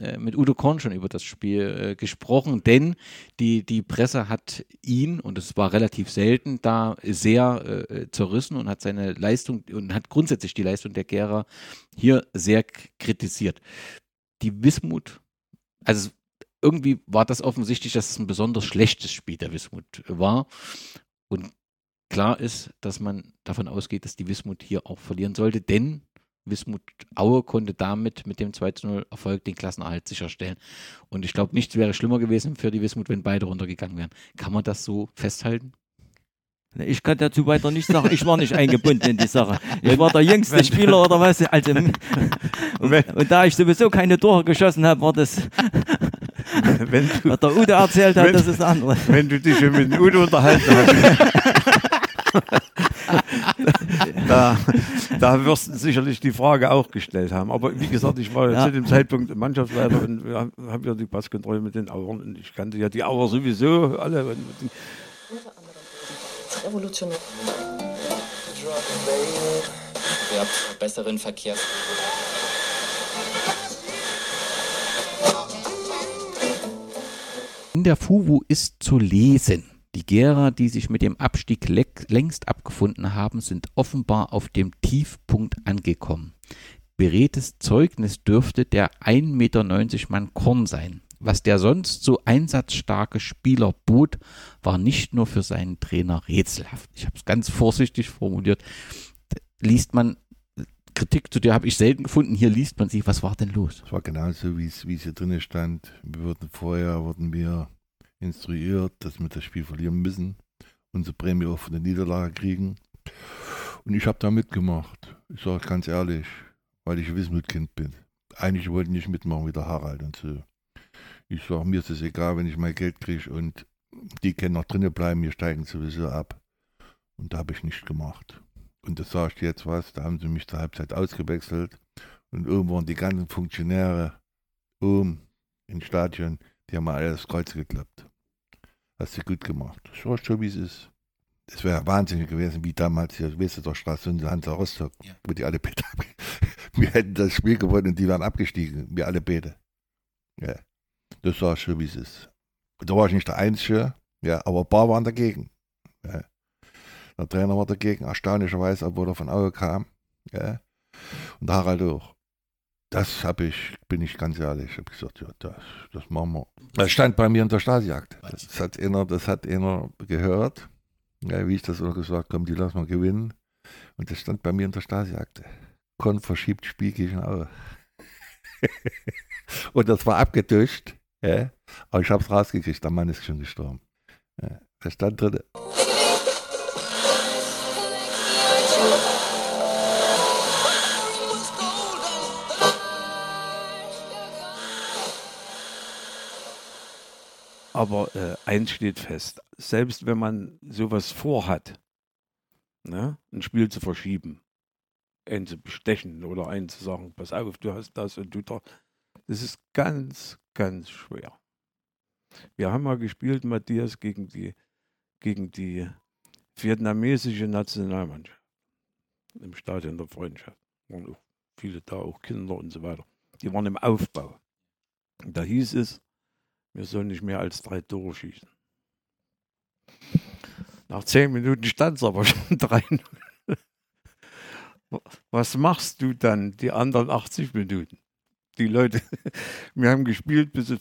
äh, mit Udo Korn schon über das Spiel gesprochen, denn die, die Presse hat ihn, und es war relativ selten, da sehr zerrissen und hat seine Leistung und hat grundsätzlich die Leistung der Gera hier sehr kritisiert. Die Wismut, also irgendwie war das offensichtlich, dass es ein besonders schlechtes Spiel der Wismut war. Und klar ist, dass man davon ausgeht, dass die Wismut hier auch verlieren sollte, denn Wismut Aue konnte damit mit dem 2 zu 0 Erfolg den Klassenerhalt sicherstellen. Und ich glaube, nichts wäre schlimmer gewesen für die Wismut, wenn beide runtergegangen wären. Kann man das so festhalten? Ich kann dazu weiter nichts sagen. Ich war nicht eingebunden in die Sache. Ich war der jüngste Spieler oder was. Also, und, und da ich sowieso keine Tore geschossen habe, war das, Wenn du, was der Udo erzählt hat, Wenn- das ist andere. wenn du dich schon mit dem Udo unterhalten hast, da, da wirst du sicherlich die Frage auch gestellt haben. Aber wie gesagt, ich war Ja. zu dem Zeitpunkt Mannschaftsleiter und haben ja die Passkontrolle mit den Auern und ich kannte ja die Auer sowieso alle. Und Revolutionär. Ihr habt besseren Verkehrs. In der FUVU ist zu lesen. Die Gera, die sich mit dem Abstieg längst abgefunden haben, sind offenbar auf dem Tiefpunkt angekommen. Beredtes Zeugnis dürfte der 1,90 Meter Mann Korn sein. Was der sonst so einsatzstarke Spieler bot, war nicht nur für seinen Trainer rätselhaft. Ich habe es ganz vorsichtig formuliert. Liest man Kritik zu der habe ich selten gefunden. Hier liest man sie. Was war denn los? Es war genauso, wie es hier drinnen stand. Wir wurden vorher wurden wir instruiert, dass wir das Spiel verlieren müssen, unsere Prämie auch von der Niederlage kriegen. Und ich habe da mitgemacht. Ich sage ganz ehrlich, weil ich Wismut-Kind bin. Eigentlich wollte ich nicht mitmachen wie der Harald und so. Ich sage, mir ist es egal, wenn ich mein Geld kriege und die können noch drinnen bleiben, wir steigen sowieso ab. Und da habe ich nicht gemacht. Und das sage ich dir jetzt was, da haben sie mich zur Halbzeit ausgewechselt. Und oben waren die ganzen Funktionäre oben im Stadion, die haben alle das Kreuz geklappt. Hast du gut gemacht. Ich weiß schon, wie es ist. Es wäre wahnsinnig gewesen, wie damals hier, weißt du, der Straße und Hansa Rostock, Ja. wo die alle abge Wir hätten das Spiel gewonnen und die wären abgestiegen, wir alle beide. Ja, das war schon, wie es ist. Da war ich nicht der Einzige, ja, aber ein paar waren dagegen. Ja. Der Trainer war dagegen, erstaunlicherweise, obwohl er von Auge kam. Ja. Und der Harald auch. Das habe ich, bin ich ganz ehrlich, ich habe gesagt, ja, das, das machen wir. Das stand bei mir in der Stasiakt. Das hat einer, das hat einer gehört, ja, wie ich das auch gesagt komm, die lassen wir gewinnen. Und das stand bei mir in der Stasiakte. Kon verschiebt Spiel gegen Aue. Und das war abgetuscht, ja, aber ich habe es rausgekriegt, der Mann ist schon gestorben. Ja, das stand drin. Aber äh, eins steht fest, selbst wenn man sowas vorhat, ne, ein Spiel zu verschieben, einen zu bestechen oder einen zu sagen, pass auf, du hast das und du da, das ist ganz, ganz schwer. Wir haben mal gespielt, Matthias, gegen die, gegen die vietnamesische Nationalmannschaft im Stadion der Freundschaft. Waren auch viele da, auch Kinder und so weiter. Die waren im Aufbau. Und da hieß es, wir sollen nicht mehr als drei Tore schießen. Nach zehn Minuten stand es aber schon 3-0. Was machst du dann die anderen 80 Minuten? Die Leute, wir haben gespielt bis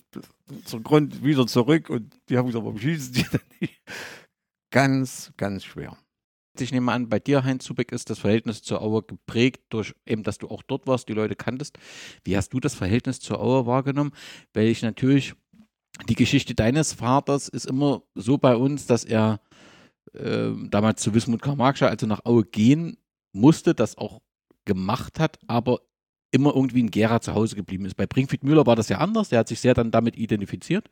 zur Grund wieder zurück und die haben gesagt, warum schießen die denn nicht? ganz, ganz schwer. Ich nehme an, bei dir, Heinz Zubeck, ist das Verhältnis zur Auer geprägt durch eben, dass du auch dort warst, die Leute kanntest. Wie hast du das Verhältnis zur Auer wahrgenommen? Weil ich natürlich, die Geschichte deines Vaters ist immer so bei uns, dass er äh, damals zu Wismut Karl-Marxscher, also nach Aue gehen musste, das auch gemacht hat, aber immer irgendwie in Gera zu Hause geblieben ist. Bei Bringfried Müller war das ja anders, der hat sich sehr dann damit identifiziert.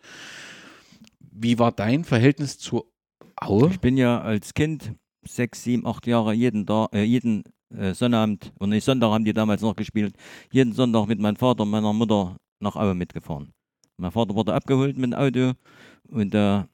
Wie war dein Verhältnis zur Aue? Ich bin ja als Kind sechs, sieben, acht Jahre jeden, Tag, äh, jeden äh, Sonnabend, und nicht Sonntag haben die damals noch gespielt, jeden Sonntag mit meinem Vater und meiner Mutter nach Aue mitgefahren. Mein Vater wurde abgeholt mit dem Auto und da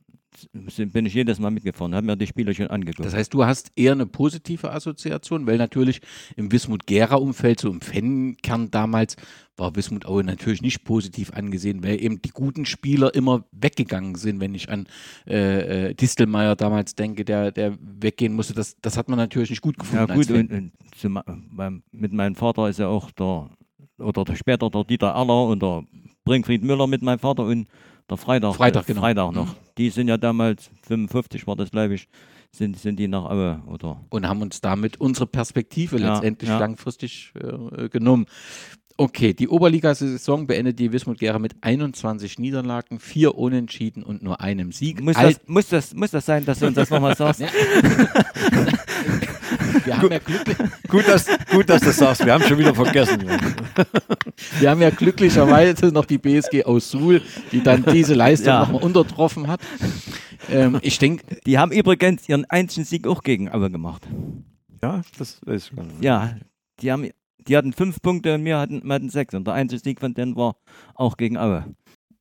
äh, bin ich jedes Mal mitgefahren, habe mir die Spiele schon angeguckt. Das heißt, du hast eher eine positive Assoziation, weil natürlich im Wismut-Gera-Umfeld, so im Fankern damals, war Wismut Aue natürlich nicht positiv angesehen, weil eben die guten Spieler immer weggegangen sind. Wenn ich an äh, äh, Distelmeier damals denke, der, der weggehen musste, das, das hat man natürlich nicht gut gefunden. ja gut, und, und zum, beim, mit meinem Vater ist ja auch der, oder der, später der Dieter Erler und der Bringfried Müller mit meinem Vater und der Freitag, Freitag, äh, genau. Freitag noch. Die sind ja damals, 55 war das glaube ich, sind, sind die nach Aue oder und haben uns damit unsere Perspektive Ja, letztendlich ja. langfristig äh, genommen. Okay, die Oberliga-Saison beendet die Wismut Gera mit 21 Niederlagen, vier Unentschieden und nur einem Sieg. muss Alt- das, muss, das, muss das sein, dass du uns das nochmal sagst? Wir, haben ja glücklich, Gut, dass, gut, dass du das sagst. Wir haben schon wieder vergessen. wir haben ja glücklicherweise noch die BSG aus Suhl, die dann diese Leistung Ja. nochmal untertroffen hat. Ähm, ich denke, Die haben übrigens ihren einzigen Sieg auch gegen Aue gemacht. Ja, das weiß ich gar nicht. Ja, die, haben, die hatten fünf Punkte und wir hatten, wir hatten sechs. Und der einzige Sieg von denen war auch gegen Aue.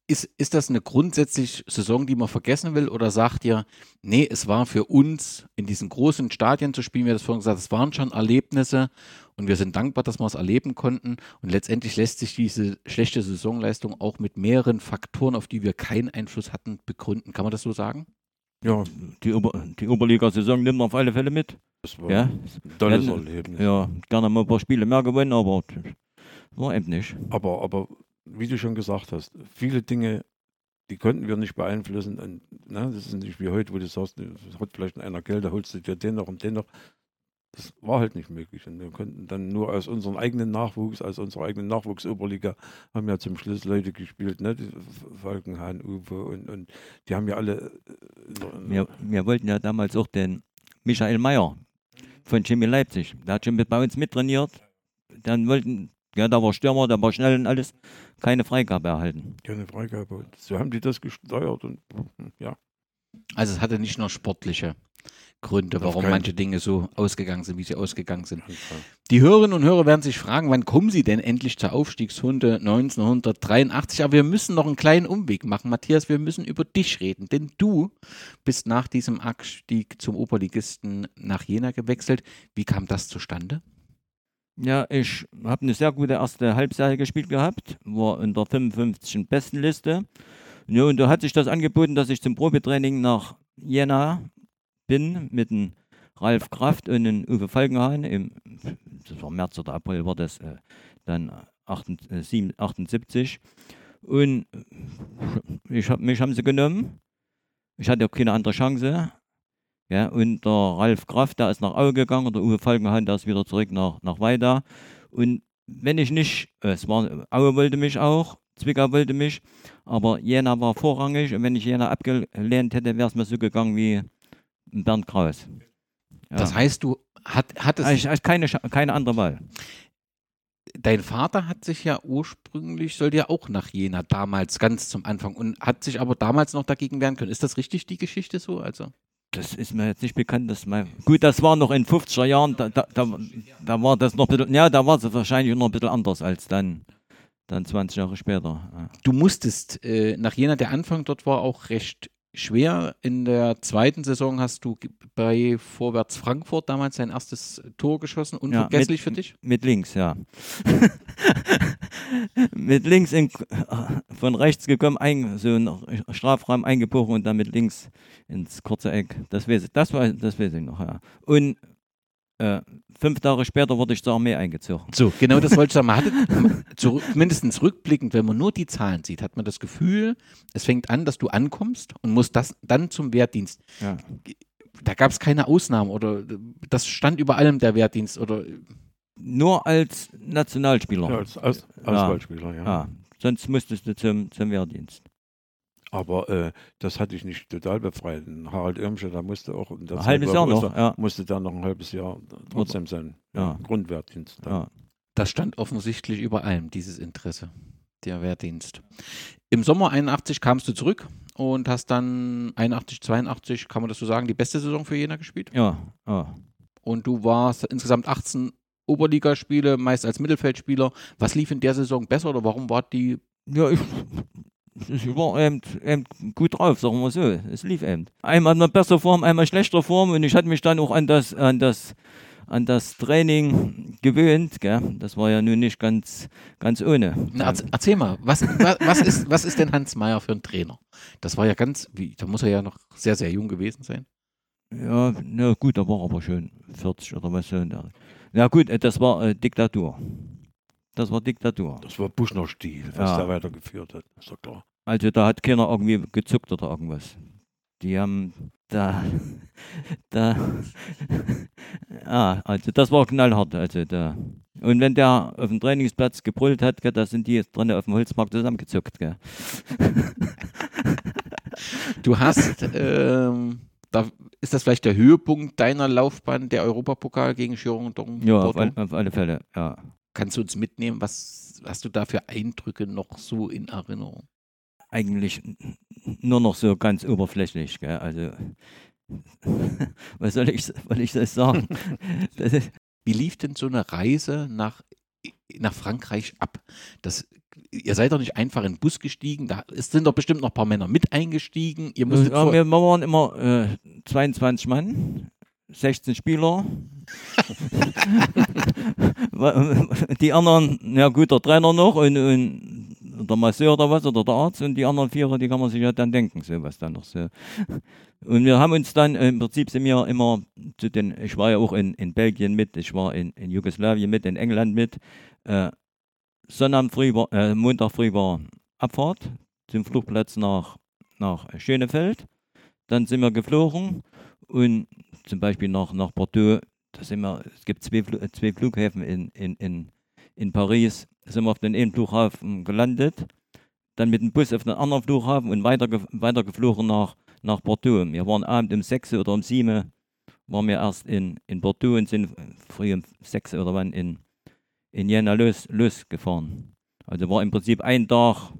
Ist, ist das eine grundsätzlich Saison, die man vergessen will? Oder sagt ihr, nee, es war für uns in diesen großen Stadien zu spielen, wie das vorhin gesagt, es waren schon Erlebnisse und wir sind dankbar, dass wir es erleben konnten. Und letztendlich lässt sich diese schlechte Saisonleistung auch mit mehreren Faktoren, auf die wir keinen Einfluss hatten, begründen. Kann man das so sagen? Ja, Die, Ober, die Oberliga-Saison nimmt man auf alle Fälle mit. das war Ja, ein tolles Erlebnis. ja gerne mal ein paar Spiele mehr gewonnen, aber war eben nicht. Aber, aber wie du schon gesagt hast, viele Dinge, die konnten wir nicht beeinflussen. Und, ne, das ist nicht wie heute, wo du sagst, es hat vielleicht einer Geld, da holst du dir den noch und den noch. Das war halt nicht möglich. Und wir konnten dann nur aus unserem eigenen Nachwuchs, aus unserer eigenen Nachwuchsoberliga, haben ja zum Schluss Leute gespielt, ne? die Falkenhahn, Uwe und, und die haben ja alle. äh, Wir, wir wollten ja damals auch den Michael Mayer von Chemie Leipzig. Der hat schon mit bei uns mittrainiert. Dann wollten, ja, da war Stürmer, der war schnell und alles, keine Freigabe erhalten. keine Freigabe. So haben die das gesteuert und ja. Also es hatte nicht nur sportliche Gründe, warum manche Dinge so ausgegangen sind, wie sie ausgegangen sind. Die Hörerinnen und Hörer werden sich fragen, wann kommen sie denn endlich zur Aufstiegshunde 1983? Aber wir müssen noch einen kleinen Umweg machen. Matthias, wir müssen über dich reden, denn du bist nach diesem Abstieg zum Oberligisten nach Jena gewechselt. Wie kam das zustande? Ja, ich habe eine sehr gute erste Halbserie gespielt gehabt, war in der 55. Bestenliste. Ja, und da hat sich das angeboten, dass ich zum Probetraining nach Jena bin mit dem Ralf Kraft und dem Uwe Falkenhahn. Im, das war März oder April, war das äh, dann 78, äh, sieben- 78. Und ich hab, mich haben sie genommen. Ich hatte auch keine andere Chance. Ja, und der Ralf Kraft, der ist nach Aue gegangen, der Uwe Falkenhahn, der ist wieder zurück nach, nach Weida. Und wenn ich nicht, äh, es war, Aue wollte mich auch, Zwickau wollte mich, aber Jena war vorrangig und wenn ich Jena abgelehnt hätte, wäre es mir so gegangen wie Bernd Kraus. Ja. Das heißt, du hat, hattest, ich, ich keine, keine andere Wahl. dein Vater hat sich ja ursprünglich, sollte ja auch nach Jena damals ganz zum Anfang und hat sich aber damals noch dagegen wehren können. Ist das richtig, die Geschichte so? Also Das ist mir jetzt nicht bekannt, dass mein. Gut, das war noch in 50er Jahren, da, da, da, da war das noch ein bisschen, ja, da war es wahrscheinlich noch ein bisschen anders als dann, dann 20 Jahre später. Du musstest äh, nach Jena, der Anfang dort war auch recht schwer. In der zweiten Saison hast du bei Vorwärts Frankfurt damals dein erstes Tor geschossen. Unvergesslich für dich? Mit links, ja. mit links in, von rechts gekommen, ein, so ein Strafraum eingebrochen und dann mit links ins kurze Eck. Das weiß das, war, das weiß ich noch, ja. Und äh, fünf Tage später wurde ich zur Armee eingezogen. So, genau das wollte ich sagen. Man hatte zurück, mindestens rückblickend, wenn man nur die Zahlen sieht, hat man das Gefühl, es fängt an, dass du ankommst und musst das dann zum Wehrdienst. Ja. da gab es keine Ausnahmen oder das stand über allem der Wehrdienst oder Nur als Nationalspieler. Ja, als Aus Auswahlspieler, ja. Ja, sonst musstest du zum, zum Wehrdienst. Aber äh, das hatte ich nicht total befreit. Harald Irmscher, da musste auch Ein halbes Jahr noch, musste- ja. musste da noch ein halbes Jahr trotzdem sein Ja. Grundwehrdienst. dann. Ja. das stand offensichtlich über allem, dieses Interesse, der Wehrdienst. Im Sommer 81 kamst du zurück und hast dann 81, 82, kann man das so sagen, die beste Saison für Jena gespielt. Ja, ja. Und du warst insgesamt 18 Oberligaspiele, meist als Mittelfeldspieler. Was lief in der Saison besser oder warum war die Ja, ich, ich war eben, eben gut drauf, sagen wir so. Es lief eben. Einmal in einer besseren Form, einmal schlechter Form und ich hatte mich dann auch an das, an das, an das Training gewöhnt. Gell? Das war ja nun nicht ganz, ganz ohne. Na, erz- erzähl mal, was, was, was, ist, was ist denn Hans Meyer für ein Trainer? Das war ja ganz, wie, da muss er ja noch sehr, sehr jung gewesen sein. Ja, na gut, da war aber schon 40 oder was so. in Ja gut, äh, das war äh, Diktatur. Das war Diktatur. Das war Buschner Stil, was Ja. der weitergeführt hat. Ist doch klar. Also da hat keiner irgendwie gezuckt oder irgendwas. Die haben da, da, ja, also das war knallhart. Also da. Und wenn der auf dem Trainingsplatz gebrüllt hat, gell, da sind die drin auf dem Holzmarkt zusammengezuckt. Gell. Du hast, ähm, da ist das vielleicht der Höhepunkt deiner Laufbahn, der Europapokal gegen Girondin Ja, auf, all, auf alle Fälle, ja. Kannst du uns mitnehmen, was hast du da für Eindrücke noch so in Erinnerung? Eigentlich nur noch so ganz oberflächlich. Gell. Also, was soll ich, soll ich das sagen? Das Wie lief denn so eine Reise nach, nach Frankreich ab? Das, ihr seid doch nicht einfach in den Bus gestiegen, da es sind doch bestimmt noch ein paar Männer mit eingestiegen. Ihr musstet ja, wir waren immer äh, 22 Mann, 16 Spieler. die anderen, ja gut, der Trainer noch und, und der Masseur oder was oder der Arzt und die anderen Vierer, die kann man sich ja dann denken, so was dann noch so. Und wir haben uns dann, im Prinzip sind wir immer zu den, ich war ja auch in, in Belgien mit, ich war in, in Jugoslawien mit, in England mit. Äh, Sonnabend früh war, äh, Montag früh war Abfahrt zum Flugplatz nach, nach Schönefeld. Dann sind wir geflogen und zum Beispiel nach, nach Bordeaux, da sind wir, es gibt zwei, Fl zwei Flughäfen in, in, in, in Paris, da sind wir auf den einen Flughafen gelandet, dann mit dem Bus auf den anderen Flughafen und weiter, ge- weiter nach, nach Bordeaux. Wir waren abend um 6 oder um 7 waren wir erst in, in Bordeaux und sind früh um 6 oder wann in, in Jena los, losgefahren. Also war im Prinzip ein Tag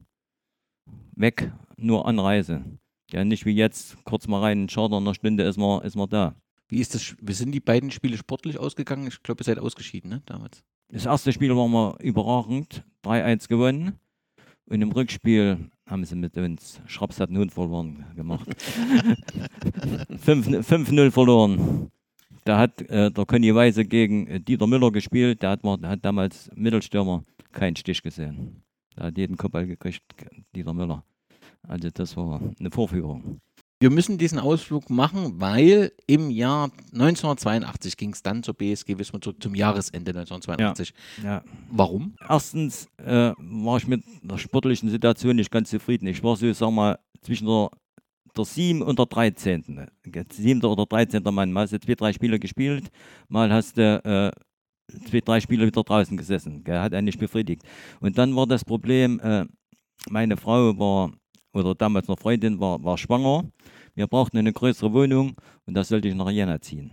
weg, nur Anreise. Ja, nicht wie jetzt, kurz mal rein, in Charter, in einer Stunde ist man, ist man da. Wie ist das, wie sind die beiden Spiele sportlich ausgegangen? Ich glaube, ihr seid ausgeschieden, ne, damals. Das erste Spiel war mal überragend, 3-1 gewonnen. Und im Rückspiel haben sie mit uns, Schraps hat Hund verloren gemacht. 5 5-0 verloren. Da hat äh, der Conny Weise gegen äh, Dieter Müller gespielt. Der hat, der hat damals Mittelstürmer keinen Stich gesehen. Der hat jeden Kopfball gekriegt, Dieter Müller. Also das war eine Vorführung. Wir müssen diesen Ausflug machen, weil im Jahr 1982 ging es dann zur BSG Wismar zurück zum Jahresende 1982. Ja. Warum? Erstens äh, war ich mit der sportlichen Situation nicht ganz zufrieden. Ich war so, sag mal, zwischen der, der 7. und der 13. Ge- 7. oder 13. Mann. Mal hast du zwei, drei Spiele gespielt, mal hast du äh, zwei, drei Spiele wieder draußen gesessen. Gell? Hat einen nicht befriedigt. Und dann war das Problem, äh, meine Frau war, oder damals noch Freundin, war, war schwanger. Wir brauchten eine größere Wohnung und da sollte ich nach Jena ziehen.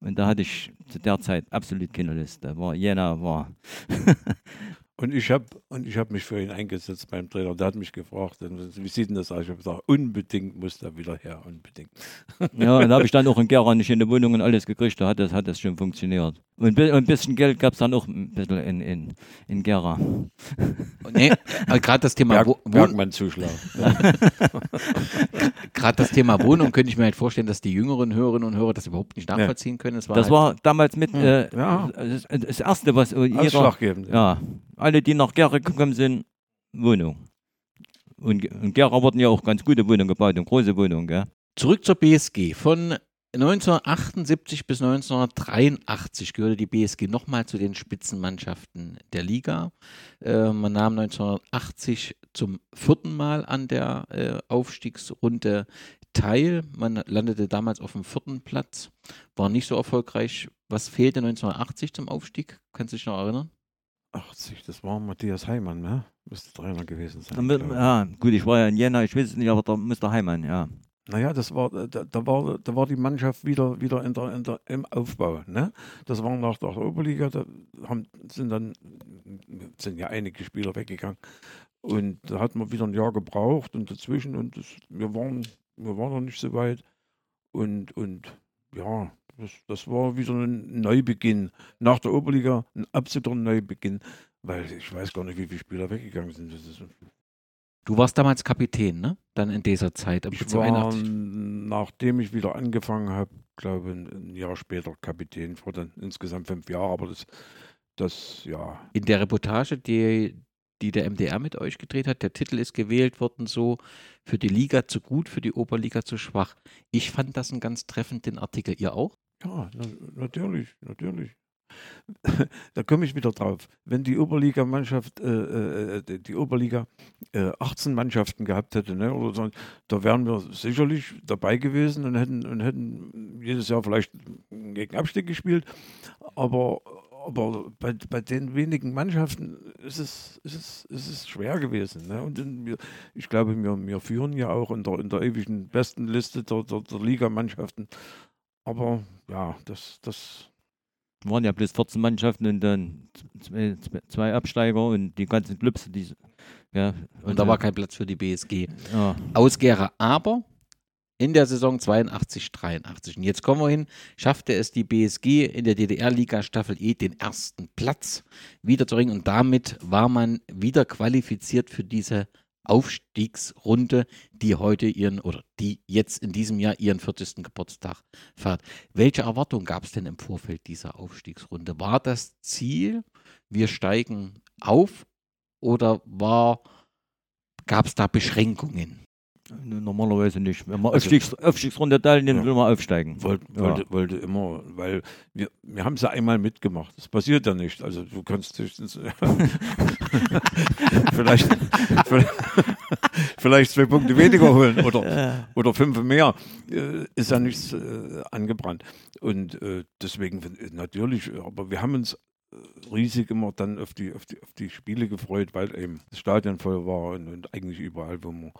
Und da hatte ich zu der Zeit absolut keine Lust. Da war Jena war Und ich habe und ich habe mich für ihn eingesetzt beim Trainer. Der hat mich gefragt, wie sieht denn das aus? Ich habe gesagt, unbedingt muss er wieder her, unbedingt. Ja, und da habe ich dann auch in Gera nicht in der Wohnung und alles gekriegt, da hat das, hat das schon funktioniert. Und ein bisschen Geld gab es dann auch ein bisschen in, in, in Gera. Nee, aber gerade das Thema Berg, Wo- Wohn- Bergmann-Zuschlag. gerade das Thema Wohnung könnte ich mir halt vorstellen, dass die jüngeren Hörerinnen und Hörer das überhaupt nicht nachvollziehen können. Es war Das halt, war damals mit äh, Ja. das, das Erste, was Ausschlaggebend. ja, alle, die nach Gera gekommen sind, Wohnung. Und in Gera wurden ja auch ganz gute Wohnungen gebaut und große Wohnungen, gell? Zurück zur BSG. Von 1978 bis 1983 gehörte die BSG nochmal zu den Spitzenmannschaften der Liga. Äh, man nahm 1980 zum vierten Mal an der äh, Aufstiegsrunde teil. Man landete damals auf dem vierten Platz, war nicht so erfolgreich. Was fehlte 1980 zum Aufstieg? Kannst du dich noch erinnern? 80, das war Matthias Heimann, ne? Müsste Trainer gewesen sein. Mit, ja, gut, ich war ja in Jena, ich weiß es nicht, aber da müsste Heimann, ja. Naja, das war, da, da, war, da war die Mannschaft wieder, wieder in der, in der, im Aufbau. Ne? Das war nach der Oberliga, da haben, sind dann sind ja einige Spieler weggegangen. Und da hat man wieder ein Jahr gebraucht und dazwischen und das, wir, waren, wir waren noch nicht so weit. Und, und ja, das, das war wieder ein Neubeginn. Nach der Oberliga ein absoluter Neubeginn, weil ich weiß gar nicht, wie viele Spieler weggegangen sind. Du warst damals Kapitän, ne? Dann in dieser Zeit. ich 82. war, nachdem ich wieder angefangen habe, glaube ein, ein Jahr später Kapitän. Ich war dann insgesamt fünf Jahre, aber das, das ja, In der Reportage, die, die der MDR mit euch gedreht hat, der Titel ist gewählt worden so, für die Liga zu gut, für die Oberliga zu schwach. Ich fand das einen ganz treffenden Artikel. Ihr auch? Ja, na, natürlich, natürlich. da komme ich wieder drauf. Wenn die Oberliga-Mannschaft, äh, äh, die die Oberliga äh, 18 Mannschaften gehabt hätte, ne, oder so, da wären wir sicherlich dabei gewesen und hätten, und hätten jedes Jahr vielleicht gegen Abstieg gespielt. Aber, aber bei, bei den wenigen Mannschaften ist es, ist es, ist es schwer gewesen. Ne? Und in, ich glaube, wir, wir führen ja auch in der, in der ewigen besten Liste der, der, der Ligamannschaften. Aber ja, das, das, waren ja bloß 14 Mannschaften und dann zwei, zwei, Absteiger und die ganzen Clubs, die, ja. Und da war kein Platz für die BSG. ja, Ausgärer, aber in der Saison 82, 83. Und jetzt kommen wir hin, schaffte es die BSG in der DDR-Liga Staffel E den ersten Platz wieder zu ringen und damit war man wieder qualifiziert für diese Aufstiegsrunde, die heute ihren oder die jetzt in diesem Jahr ihren 40. Geburtstag feiert. Welche Erwartungen gab es denn im Vorfeld dieser Aufstiegsrunde? War das Ziel, wir steigen auf oder war gab es da Beschränkungen? Normalerweise nicht. Wenn man Also- Aufstiegs, Aufstiegsrunde teilnimmt, Ja. will man aufsteigen. Wollte, Ja. wollte, wollte immer, weil wir, wir haben es ja einmal mitgemacht. Das passiert ja nicht. Also du kannst höchstens vielleicht, vielleicht, zwei Punkte weniger holen oder, oder fünf mehr. Äh, ist ja nichts äh, angebrannt. Und äh, deswegen äh, natürlich, aber wir haben uns äh, riesig immer dann auf die, auf die, auf die Spiele gefreut, weil eben das Stadion voll war und, und eigentlich überall, wo man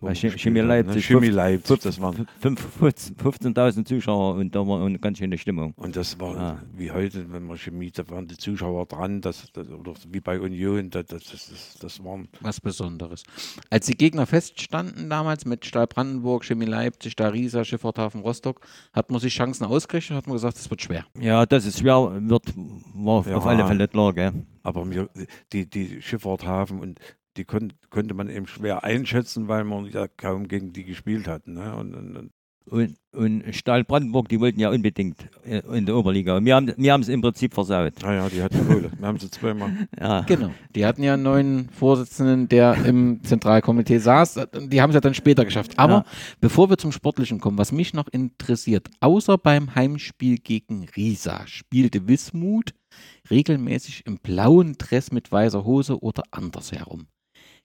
Bei Chemie hat, Leipzig, Ne? Chemie Leipzig, das waren Fünf- 15.000 Zuschauer und da war eine ganz schöne Stimmung. Und das war Ah. wie heute, wenn man Chemie, da waren die Zuschauer dran, das, das, oder wie bei Union, das, das, das, das waren was Besonderes. Als die Gegner feststanden damals mit Stahl Brandenburg, Chemie Leipzig, Darisa, Schifferthafen Rostock, hat man sich Chancen ausgerechnet und hat man gesagt, es wird schwer. Ja, dass es schwer wird, war Ja. auf alle Fälle klar, gell? aber mir, die, die Schifffahrthafen und die kon, konnte man eben schwer einschätzen, weil man ja kaum gegen die gespielt hat. Ne? Und, und, und Und, und Stahl Brandenburg, die wollten ja unbedingt äh, in der Oberliga. Und wir haben wir haben es im Prinzip versaut. naja, die hatten Kohle. Wir haben sie zweimal. Ja. Genau. Die hatten ja einen neuen Vorsitzenden, der im Zentralkomitee saß. Die haben es ja dann später geschafft. Aber Ja. bevor wir zum Sportlichen kommen, was mich noch interessiert, außer beim Heimspiel gegen Riesa spielte Wismut regelmäßig im blauen Dress mit weißer Hose oder andersherum.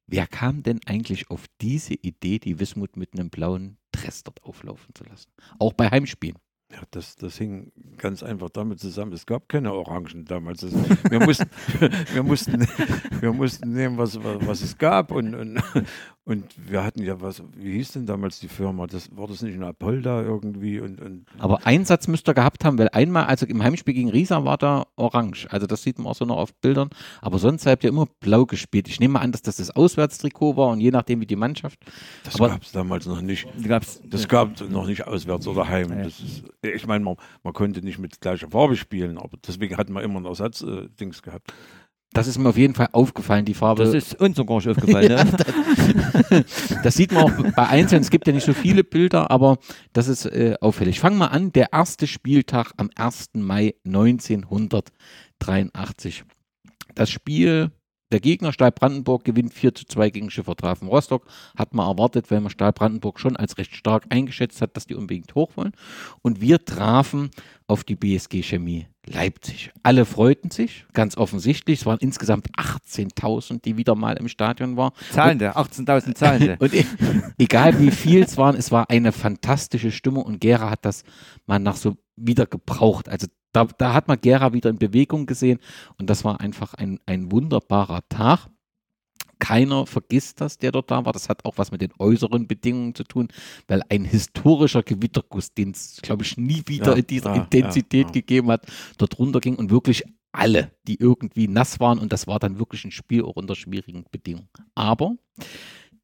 Wer kam denn eigentlich auf diese Idee, die Wismut mit einem blauen Dress dort auflaufen zu lassen? Auch bei Heimspielen. Ja, das, das hing ganz einfach damit zusammen. Es gab keine Orangen damals. Das, wir, mussten, wir, mussten, wir mussten nehmen, was, was es gab. Und, und, und wir hatten ja was, wie hieß denn damals die Firma? Das, war das nicht in Apolda irgendwie? Und, und Aber Einsatz müsst ihr gehabt haben, weil einmal, also im Heimspiel gegen Riesa war da orange. Also das sieht man auch so noch auf Bildern. Aber sonst habt ihr immer blau gespielt. Ich nehme mal an, dass das das Auswärtstrikot war und je nachdem wie die Mannschaft. das gab es damals noch nicht. Gab's, Das gab es noch nicht auswärts oder heim. Ja. Ist, ich meine, man, man konnte nicht mit gleicher Farbe spielen, aber deswegen hat man immer ein Ersatzdings äh, gehabt. Das ist mir auf jeden Fall aufgefallen, die Farbe. das ist uns sogar schon aufgefallen. ne? Das sieht man auch bei Einzelnen. Es gibt ja nicht so viele Bilder, aber das ist äh, auffällig. Fangen wir an. Der erste Spieltag am 1. Mai 1983. Das Spiel der Gegner Stahl Brandenburg gewinnt 4 zu 2 gegen Schiffertrafen Rostock. Hat man erwartet, weil man Stahl Brandenburg schon als recht stark eingeschätzt hat, dass die unbedingt hoch wollen. Und wir trafen auf die BSG Chemie Leipzig. Alle freuten sich, ganz offensichtlich. Es waren insgesamt 18.000, die wieder mal im Stadion waren. Zahlende, 18.000 Zahlende. Und e- egal wie viel es waren, es war eine fantastische Stimmung und Gera hat das mal nach so wieder gebraucht. Also da, da hat man Gera wieder in Bewegung gesehen und das war einfach ein, ein wunderbarer Tag. Keiner vergisst das, der dort da war. Das hat auch was mit den äußeren Bedingungen zu tun, weil ein historischer Gewitterguss, den es, glaube ich, nie wieder Ja, in dieser ja, Intensität ja, gegeben hat, dort runterging und wirklich alle, die irgendwie nass waren und das war dann wirklich ein Spiel auch unter schwierigen Bedingungen. Aber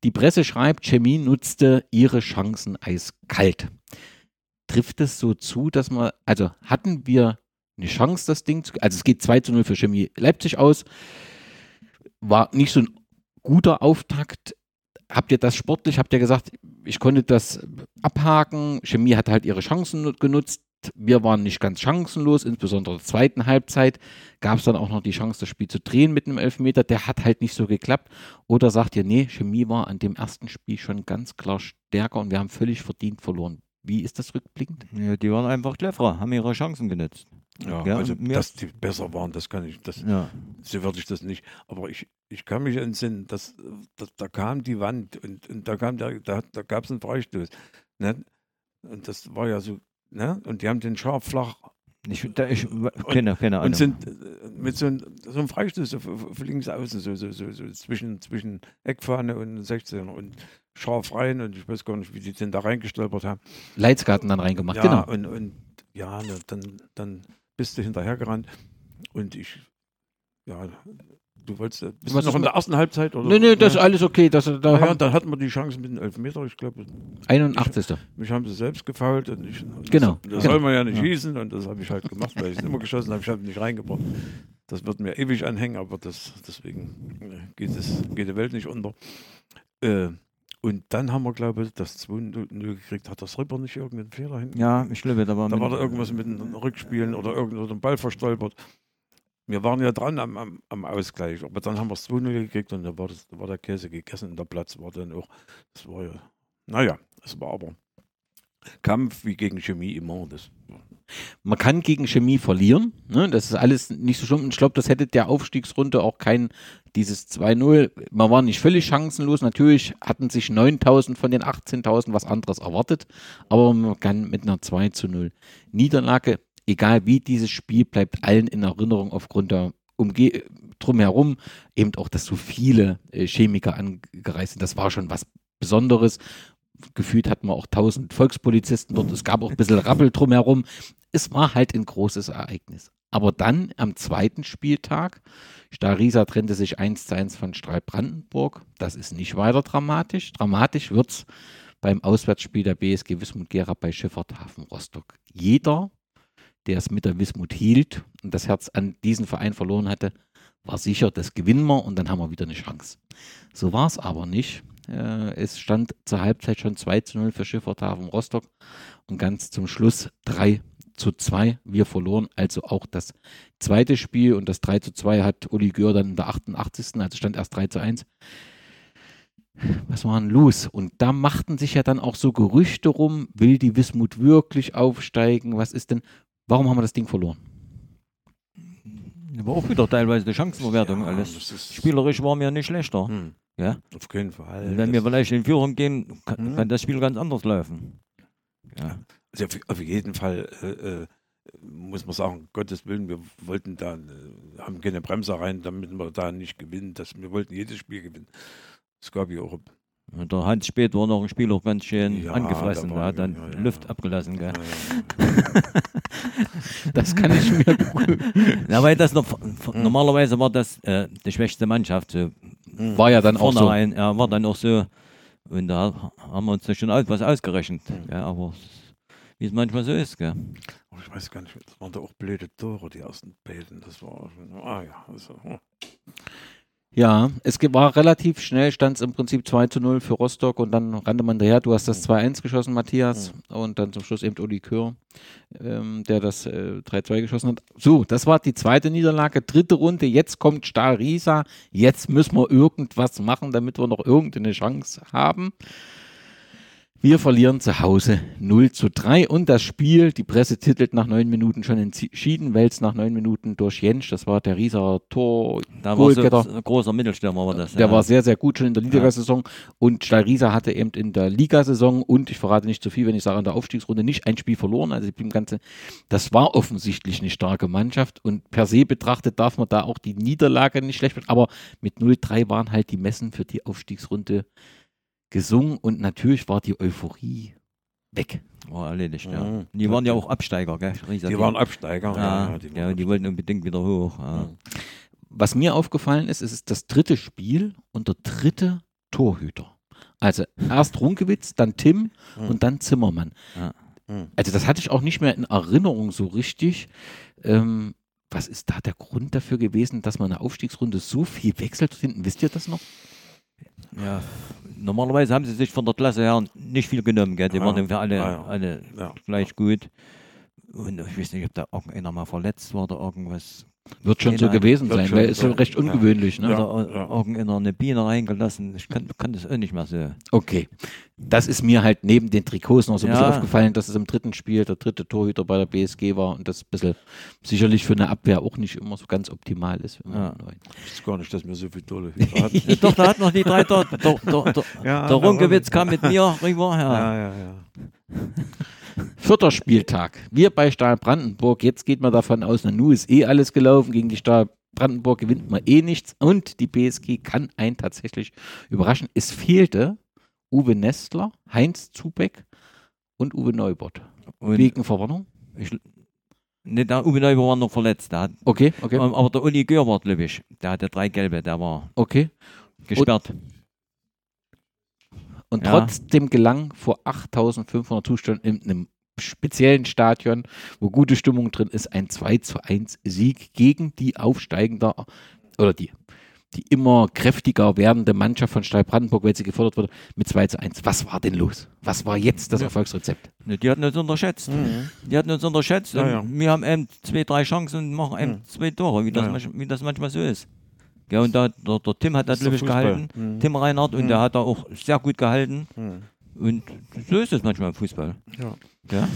die Presse schreibt, Chemie nutzte ihre Chancen eiskalt. Trifft es so zu, dass man, also hatten wir eine Chance, das Ding zu, also es geht 2 zu 0 für Chemie Leipzig aus, war nicht so ein guter Auftakt. Habt ihr das sportlich, habt ihr gesagt, ich konnte das abhaken, Chemie hat halt ihre Chancen nu- genutzt, wir waren nicht ganz chancenlos, insbesondere in der zweiten Halbzeit gab es dann auch noch die Chance, das Spiel zu drehen mit einem Elfmeter, der hat halt nicht so geklappt. Oder sagt ihr, nee, Chemie war an dem ersten Spiel schon ganz klar stärker und wir haben völlig verdient verloren. Wie ist das rückblickend? Ja, die waren einfach cleverer, haben ihre Chancen genutzt. Ja, Ja, also, dass die besser waren, das kann ich, das, Ja. so würde ich das nicht. Aber ich, ich kann mich entsinnen, dass, dass da kam die Wand und, und da kam der, da, da gab es einen Freistoß. Ne? Und das war ja so, ne? Und die haben den scharf flach Ich, da, ich keine, keine Ahnung. und sind äh, mit so, ein, so einem Freistoß so, f- f- links außen, so, so, so, so zwischen, zwischen Eckfahne und 16er und scharf rein und ich weiß gar nicht, wie die denn da reingestolpert haben. Leitzgarten dann reingemacht, ja, genau. und, und ja, dann, dann bist du hinterhergerannt und ich, ja, du wolltest, äh, bist Was du noch in der ersten Halbzeit? Oder? Nee, nee, das ist ja. alles okay. Das, da ja, haben, dann hatten wir die Chance mit dem Elfmeter, ich glaube, 81. mich haben sie selbst gefault und ich, und Genau, das, das genau. soll man ja nicht Ja. schießen und das habe ich halt gemacht, weil ich es immer geschossen habe, ich habe nicht reingebracht. Das wird mir ewig anhängen, aber das, deswegen äh, geht, es, geht die Welt nicht unter. Äh, und dann haben wir, glaube ich, das 2-0 gekriegt. Hat das Ripper nicht irgendeinen Fehler hinten? ja, ich glaube, da war, Da war da irgendwas mit den Rückspielen oder irgendein Ball verstolpert. Wir waren ja dran am, am, am Ausgleich, aber dann haben wir es 2-0 gekriegt und da war, das, da war der Käse gegessen und der Platz war dann auch, das war ja, naja, es war aber Kampf wie gegen Chemie immer. Das, Man kann gegen Chemie verlieren. Ne? Das ist alles nicht so schlimm. Ich glaube, das hätte der Aufstiegsrunde auch kein, dieses 2-0. Man war nicht völlig chancenlos. Natürlich hatten sich 9000 von den 18.000 was anderes erwartet. Aber man kann mit einer 2 zu 0 Niederlage, egal wie dieses Spiel, bleibt allen in Erinnerung aufgrund der Umge drumherum. Eben auch, dass so viele äh, Chemiker angereist sind. Das war schon was Besonderes. Gefühlt hatten wir auch 1000 Volkspolizisten dort. Es gab auch ein bisschen Rappel drumherum. Es war halt ein großes Ereignis. Aber dann am zweiten Spieltag, Starisa trennte sich 1 zu 1 von Strahl Brandenburg. Das ist nicht weiter dramatisch. Dramatisch wird es beim Auswärtsspiel der BSG Wismut Gera bei Schifferthafen Hafen Rostock. Jeder, der es mit der Wismut hielt und das Herz an diesen Verein verloren hatte, war sicher, das gewinnen wir und dann haben wir wieder eine Chance. So war es aber nicht. Äh, es stand zur Halbzeit schon 2 zu 0 für Schifferthafen Rostock und ganz zum Schluss 3 zu 2. Wir verloren also auch das zweite Spiel und das 3 zu 2 hat Uli Gör dann in der 88. Also stand erst 3 zu 1. Was war denn los? Und da machten sich ja dann auch so Gerüchte rum, will die Wismut wirklich aufsteigen? Was ist denn, warum haben wir das Ding verloren? war auch wieder teilweise die Chancenverwertung. Ja, alles. Spielerisch waren wir nicht schlechter. Hm, Ja? auf keinen Fall. Wenn wir vielleicht in Führung gehen, kann, Mhm. kann das Spiel ganz anders laufen. Ja. Also auf, auf jeden Fall äh, äh, muss man sagen, Gottes Willen, wir wollten da, äh, haben keine Bremse rein, damit wir da nicht gewinnen. Das, wir wollten jedes Spiel gewinnen. Es gab ja auch der Hans Spät war noch ein Spiel auch ganz schön Ja, angefressen. da war- hat dann ja, ja, Luft ja. abgelassen. Gell? Das kann ich mir Ja, weil das noch, Hm. normalerweise war das äh, die schwächste Mannschaft. So. war ja dann auch so. Vornherein, ja, war dann auch so. Und da haben wir uns da schon aus, was ausgerechnet. Hm. Gell? Aber wie es manchmal so ist. Gell? Ich weiß gar nicht, das waren da auch blöde Tore, die ersten beiden. Das war, ah ja, also, hm. Ja, es war relativ schnell, stand es im Prinzip 2 zu 0 für Rostock und dann rannte man daher. Du hast das 2-1 geschossen, Matthias, und dann zum Schluss eben Uli Kör, ähm, der das äh, 3-2 geschossen hat. So, das war die zweite Niederlage, dritte Runde. Jetzt kommt Stahl Riesa. Jetzt müssen wir irgendwas machen, damit wir noch irgendeine Chance haben. Wir verlieren zu Hause 0 zu 3 und das Spiel, die Presse titelt nach neun Minuten schon entschieden, es nach neun Minuten durch Jentsch, das war der Rieser Tor, Da war so, großer Mittelstürmer war das. Der ja. war sehr, sehr gut schon in der Ligasaison und Stahl hatte eben in der Ligasaison und ich verrate nicht zu viel, wenn ich sage, in der Aufstiegsrunde nicht ein Spiel verloren. Also im Ganze, das war offensichtlich eine starke Mannschaft und per se betrachtet darf man da auch die Niederlage nicht schlecht machen, aber mit 0-3 waren halt die Messen für die Aufstiegsrunde gesungen und natürlich war die Euphorie weg. War erledigt, ja. Mhm. Die waren ja auch Absteiger, gell? Die waren Absteiger. Ja, die ja, die wollten unbedingt wieder hoch. Ja. Was mir aufgefallen ist, es ist das dritte Spiel und der dritte Torhüter. Also erst Runkewitz, dann Tim Hm. und dann Zimmermann. Ja. Also das hatte ich auch nicht mehr in Erinnerung so richtig. Ähm, was ist da der Grund dafür gewesen, dass man in der Aufstiegsrunde so viel wechselt hinten? Wisst ihr das noch? Ja, normalerweise haben sie sich von der Klasse her nicht viel genommen, gell? Die Ja, waren für alle, ja. alle Ja. gleich gut. Und ich weiß nicht, ob da irgendeiner mal verletzt war oder irgendwas. Wird schon so Nein, gewesen sein, weil es ist so. ja recht Ja. ungewöhnlich. Ne? Ja. Oder ja. irgendeiner eine Biene reingelassen. Ich kann, kann das auch nicht mehr so. Okay. Das ist mir halt neben den Trikots noch so ein bisschen Ja. aufgefallen, dass es im dritten Spiel der dritte Torhüter bei der BSG war und das ein bisschen sicherlich für eine Abwehr auch nicht immer so ganz optimal ist. wenn man Ja. Ich weiß gar nicht, dass wir so viele tolle Hüter hatten. Doch, da hat noch die drei dort. Der, der, der, Ja, der Runkewitz kam mit mir rüber. Ja. Ja, ja, ja. Vierter Spieltag. Wir bei Stahl Brandenburg. Jetzt geht man davon aus, na, nu ist eh alles gelaufen. Gegen die Stahl Brandenburg gewinnt man eh nichts. Und die BSG kann einen tatsächlich überraschen. Es fehlte Uwe Nestler, Heinz Zubeck und Uwe Neubert. Und Wegen Verwarnung? ich, ne, der Uwe Neuber war noch verletzt. Der hat, Okay, okay, Ähm, Aber der Uli Gör war, glaube ich. Der hatte drei gelbe, der war okay. gesperrt. Und Ja. trotzdem gelang vor 8500 Zuständen in einem speziellen Stadion, wo gute Stimmung drin ist, ein 2 zu 1 Sieg gegen die aufsteigende oder die, die immer kräftiger werdende Mannschaft von Stahl Brandenburg, weil sie gefordert wurde, mit 2 zu 1. Was war denn los? Was war jetzt das Ja. Erfolgsrezept? Ne, Die hatten uns unterschätzt. Mhm. Die hatten uns unterschätzt. Ja, und ja. Wir haben eben zwei, drei Chancen und machen eben Mhm. zwei Tore, wie das, Ja, wie das manchmal so ist. Ja, und da, der, der Tim hat das, Fußball. gehalten. Mhm. Tim Reinhardt. Und Mhm. der hat da auch sehr gut gehalten. Mhm. Und so ist es manchmal im Fußball. Ja. Ja.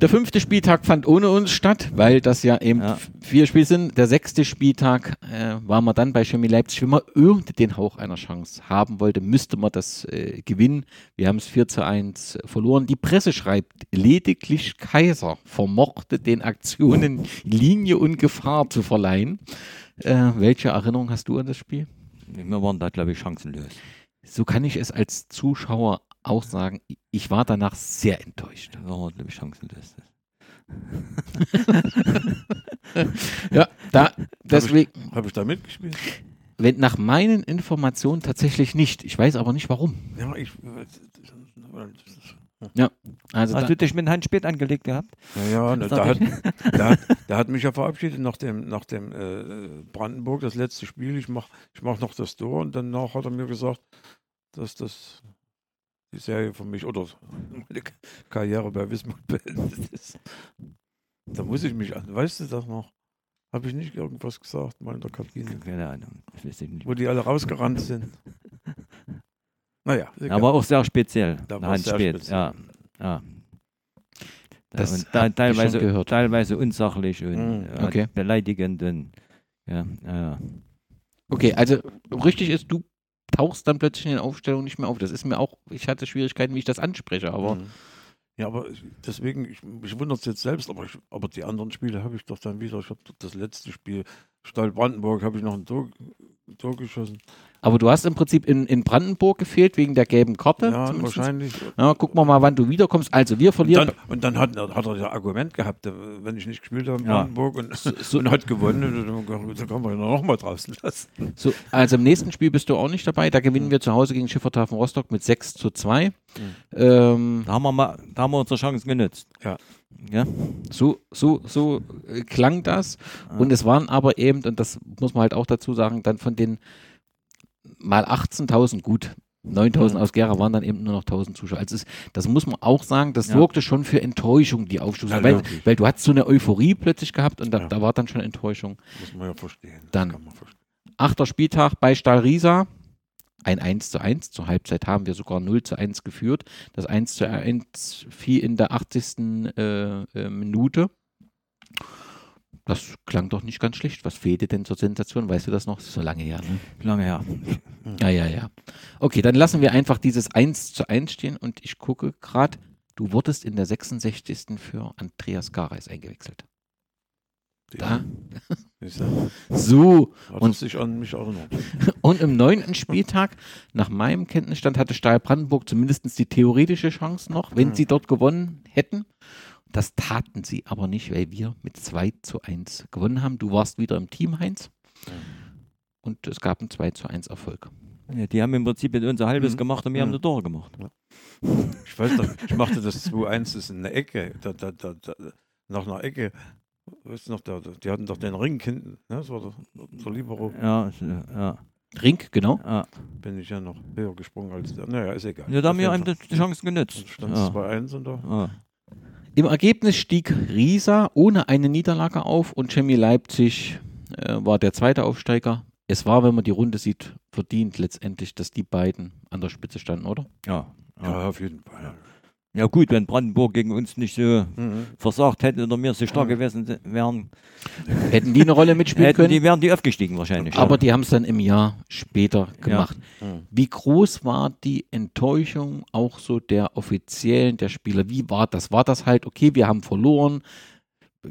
Der fünfte Spieltag fand ohne uns statt, weil das ja eben Ja. vier Spiele sind. Der sechste Spieltag äh, war man dann bei Chemie Leipzig. Wenn man irgendwie den Hauch einer Chance haben wollte, müsste man das äh, gewinnen. Wir haben es 4 zu 1 verloren. Die Presse schreibt, lediglich Kaiser vermochte den Aktionen Linie und Gefahr zu verleihen. Äh, welche Erinnerung hast du an das Spiel? Wir waren da, glaube ich, chancenlos. So kann ich es als Zuschauer auch sagen. Ich war danach sehr enttäuscht. Wir waren, glaube ich, chancenlos. Ja, da, deswegen. Habe ich da mitgespielt? Wenn nach meinen Informationen tatsächlich nicht. Ich weiß aber nicht warum. Ja, ich. Also Hast da, du dich mit Hans Spät angelegt gehabt? Ja, ja, ne, da hat, der, hat, der hat mich ja verabschiedet nach dem, nach dem äh, Brandenburg, das letzte Spiel. Ich mache ich mach noch das Tor und danach hat er mir gesagt, dass das die Serie für mich oder meine Karriere bei Wismut beendet ist. Da muss ich mich an. Weißt du das noch? Habe ich nicht irgendwas gesagt, mal in der Kabine, Keine Ahnung. Ich weiß nicht. wo die alle rausgerannt sind? Naja, egal. Aber auch sehr speziell. Da war sehr Spät. speziell. Ja. ja. Das und da, ich teilweise, schon gehört. teilweise unsachlich und Mhm. äh, Okay. beleidigend. Und, ja, ja, okay, also richtig ist, du tauchst dann plötzlich in den Aufstellungen nicht mehr auf. Das ist mir auch, ich hatte Schwierigkeiten, wie ich das anspreche, aber Mhm. Ja, aber ich- deswegen, ich, mich wundert es jetzt selbst, aber, ich, aber die anderen Spiele habe ich doch dann wieder. Ich habe das letzte Spiel, Stahl Brandenburg, habe ich noch ein Tor, ein Tor geschossen. Aber du hast im Prinzip in, in Brandenburg gefehlt wegen der gelben Karte. Ja, zumindest. wahrscheinlich. Ja, gucken wir mal, wann du wiederkommst. Also wir Und verlieren. dann, und dann hat, hat er ja Argument gehabt, äh, wenn ich nicht gespielt habe in Ja. Brandenburg und, so- und hat gewonnen, dann, kann man ihn noch mal draußen lassen. So, also im nächsten Spiel bist du auch nicht dabei. Da gewinnen wir zu Hause gegen Schifferthafen Rostock mit 6 zu 2. Ähm, Da, haben wir mal, da haben wir unsere Chance genutzt. Ja. ja? so, so, so äh, klang das. Und es waren aber eben, und das muss man halt auch dazu sagen, dann von den mal 18.000, gut. 9000 aus Gera waren dann eben nur noch 1000 Zuschauer. Also es, das muss man auch sagen, das Ja. sorgte schon für Enttäuschung, die Aufstoßung. Ja, weil, weil du hast so eine Euphorie plötzlich gehabt und da, Ja. da war dann schon Enttäuschung. Muss man ja verstehen. Dann. kann man verstehen. Achter Spieltag bei Stahl Riesa. Ein 1 zu 1. Zur Halbzeit haben wir sogar 0 zu 1 geführt. Das 1 zu 1 fiel in der 80. Äh, äh, Minute. Das klang doch nicht ganz schlecht. Was fehlte denn zur Sensation? Weißt du das noch? Das ist so lange her. Ne? Lange her. Ja, ja, ja. Okay, dann lassen wir einfach dieses 1 zu 1 stehen und ich gucke gerade, du wurdest in der 66. für Andreas Gareis eingewechselt. Ja, So, Und- sich an mich erinnert. und im neunten Spieltag, nach meinem Kenntnisstand, hatte Stahl Brandenburg zumindest die theoretische Chance noch, wenn Mhm. sie dort gewonnen hätten. Das taten sie aber nicht, weil wir mit 2 zu 1 gewonnen haben. Du warst wieder im Team, Heinz. Und es gab einen 2 zu 1 Erfolg. Ja, die haben im Prinzip mit unser halbes Mhm. gemacht und wir haben Mhm. die Tore gemacht. Ich weiß noch, ich machte das 2-1, das in der Ecke, da, da, da, da, nach einer Ecke. Weißt du noch, da, die hatten doch den Ring hinten, ne? das war der, Libero. Ja, ja, Ring, genau. ja. Bin ich ja noch höher gesprungen als der. Naja, ist egal. ja da haben wir einem die die Chance genützt. Stand Ja. es 2-1 und da. Im Ergebnis stieg Riesa ohne eine Niederlage auf und Chemie Leipzig äh, war der zweite Aufsteiger. Es war, wenn man die Runde sieht, verdient letztendlich, dass die beiden an der Spitze standen, oder? Ja. Ja, Ja. auf jeden Fall. Ja gut, wenn Brandenburg gegen uns nicht so Mhm. versagt hätte oder wir so stark Mhm. gewesen se- wären, Hätten die eine Rolle mitspielen hätten können, die, wären die aufgestiegen wahrscheinlich. aber die haben es dann im Jahr später gemacht. Mhm. Wie groß war die Enttäuschung auch so der Offiziellen, der Spieler? Wie war das? War das halt, okay, wir haben verloren?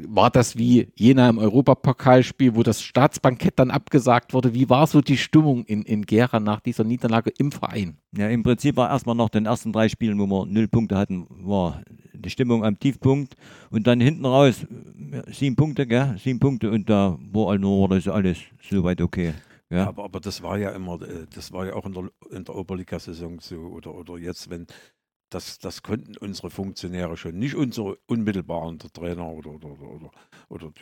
War das wie Jena im Europapokalspiel, wo das Staatsbankett dann abgesagt wurde? Wie war so die Stimmung in, in Gera nach dieser Niederlage im Verein? Ja, im Prinzip war erstmal nach den ersten drei Spielen, wo wir null Punkte hatten, war die Stimmung am Tiefpunkt. Und dann hinten raus sieben Punkte, gell? Sieben Punkte und da war war das alles soweit okay. Ja. Aber, aber das war ja immer, äh, das war ja auch in der, in der Oberliga-Saison so oder, oder jetzt, wenn das, das konnten unsere Funktionäre schon, nicht unsere unmittelbaren, Trainer oder, oder, oder, oder,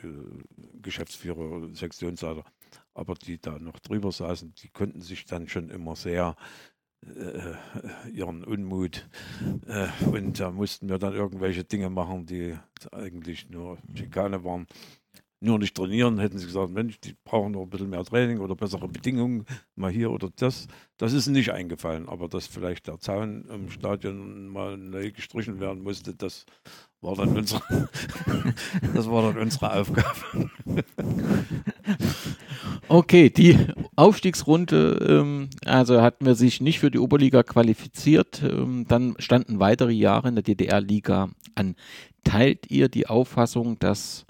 Geschäftsführer oder Sektionsleiter, aber die da noch drüber saßen, die konnten sich dann schon immer sehr äh, ihren Unmut äh, und da mussten wir dann irgendwelche Dinge machen, die eigentlich nur Schikane waren nur nicht trainieren, hätten sie gesagt, Mensch, die brauchen noch ein bisschen mehr Training oder bessere Bedingungen, mal hier oder das. Das ist nicht eingefallen, aber dass vielleicht der Zaun im Stadion mal neu gestrichen werden musste, das war dann unsere, das war dann unsere Aufgabe. Okay, die Aufstiegsrunde, ähm, also hatten wir sich nicht für die Oberliga qualifiziert. Ähm, dann standen weitere Jahre in der DDR-Liga an. Teilt ihr die Auffassung, dass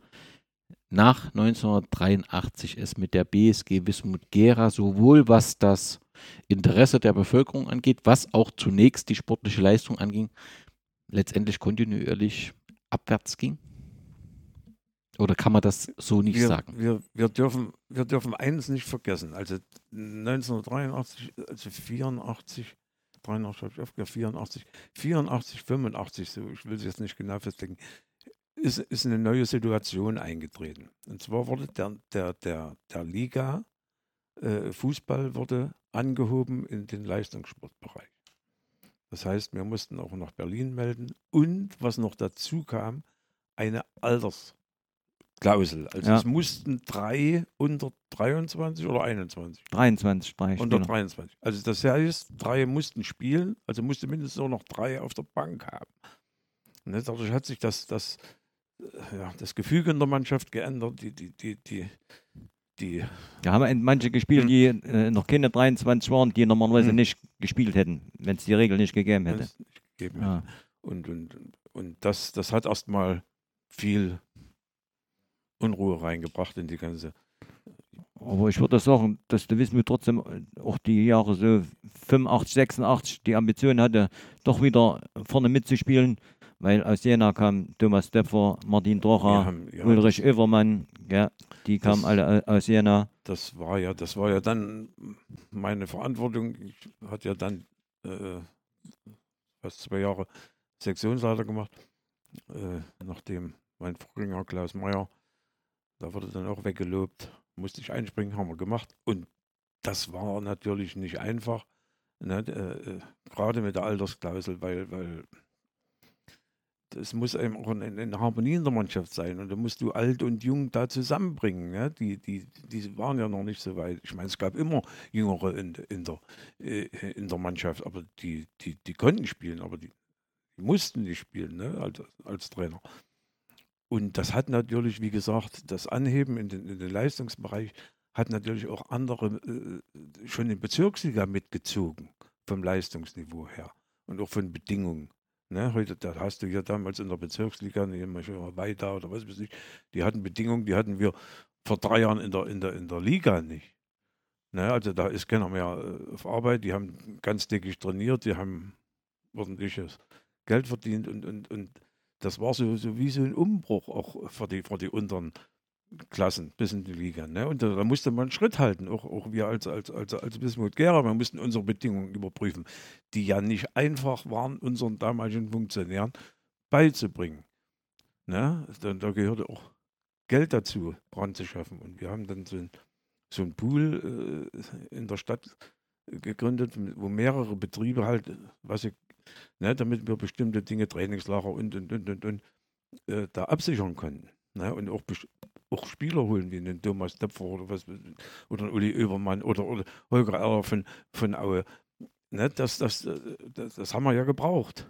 nach 1983 es mit der BSG Wismut Gera sowohl was das Interesse der Bevölkerung angeht, was auch zunächst die sportliche Leistung anging, letztendlich kontinuierlich abwärts ging? Oder kann man das so nicht wir, sagen? Wir, wir, dürfen, wir dürfen eines nicht vergessen. Also 1983, also 84, 83 habe ich aufgehört, 84, 84, 85, so, ich will es jetzt nicht genau festlegen, ist, ist eine neue Situation eingetreten. Und zwar wurde der, der, der, der Liga äh, Fußball wurde angehoben in den Leistungssportbereich. Das heißt, wir mussten auch nach Berlin melden und was noch dazu kam, eine Altersklausel. Also Ja. es mussten drei unter 23 oder 21. 23, drei Unter Spieler. 23. Also das heißt, drei mussten spielen, also musste mindestens auch noch drei auf der Bank haben. Ne, dadurch hat sich das, das, ja, das Gefüge in der Mannschaft geändert. Die, die, die, die, die, Da haben manche gespielt, Hm. die äh, noch keine 23 waren, die normalerweise Hm. nicht gespielt hätten, wenn es die Regel nicht gegeben hätte. nicht gegeben Ja. Und, und, und das, das hat erstmal viel Unruhe reingebracht in die ganze. Aber ich würde sagen, dass der Wismut trotzdem äh, auch die Jahre so 85, 86 die Ambition hatte, doch wieder vorne mitzuspielen, weil aus Jena kam Thomas Depfer, Martin Drocher, haben, ja, Ulrich Övermann, ja, die kamen Das- alle au- aus Jena. das war ja, das war ja dann meine Verantwortung. Ich hatte ja dann äh, fast zwei Jahre Sektionsleiter gemacht, äh, nachdem mein Vorgänger Klaus Meyer, da wurde dann auch weggelobt, musste ich einspringen, haben wir gemacht. Und das war natürlich nicht einfach, ne, äh, äh, gerade mit der Altersklausel, weil, weil es muss eben auch eine, Harmonie in der Mannschaft sein und da musst du alt und jung da zusammenbringen. Ja? Die, die, die waren ja noch nicht so weit. Ich meine, es gab immer Jüngere in, in, der, äh, in der Mannschaft, aber die, die, die konnten spielen, aber die, die mussten nicht spielen ne? als, als Trainer. Und das hat natürlich, wie gesagt, das Anheben in den, in den Leistungsbereich hat natürlich auch andere äh, schon in Bezirksliga mitgezogen, vom Leistungsniveau her und auch von Bedingungen. Ne, heute, da hast du ja damals in der Bezirksliga, weiter oder was weiß ich, die hatten Bedingungen, die hatten wir vor drei Jahren in der, in der, in der Liga nicht. Ne, also da ist keiner mehr äh, auf Arbeit, die haben ganz dickig trainiert, die haben ordentliches Geld verdient und, und, und das war so, so wie so ein Umbruch auch für die, für die unteren Klassen bis in die Liga. Ne? Und da, da, musste man Schritt halten, auch, auch wir als, als, als, als Bismut Gera, wir mussten unsere Bedingungen überprüfen, die ja nicht einfach waren, unseren damaligen Funktionären beizubringen. Ne? Da, da gehörte auch Geld dazu, ranzuschaffen. Und wir haben dann so ein, so ein Pool äh, in der Stadt gegründet, wo mehrere Betriebe halt, was ich, ne, damit wir bestimmte Dinge, Trainingslager und, und, und, und, und äh, da absichern konnten. Ne? Und auch auch Spieler holen, wie einen Thomas Töpfer oder was, oder Uli Oebermann oder, oder Holger Erler von, von Aue. Ne, das, das, das, das, haben wir ja gebraucht.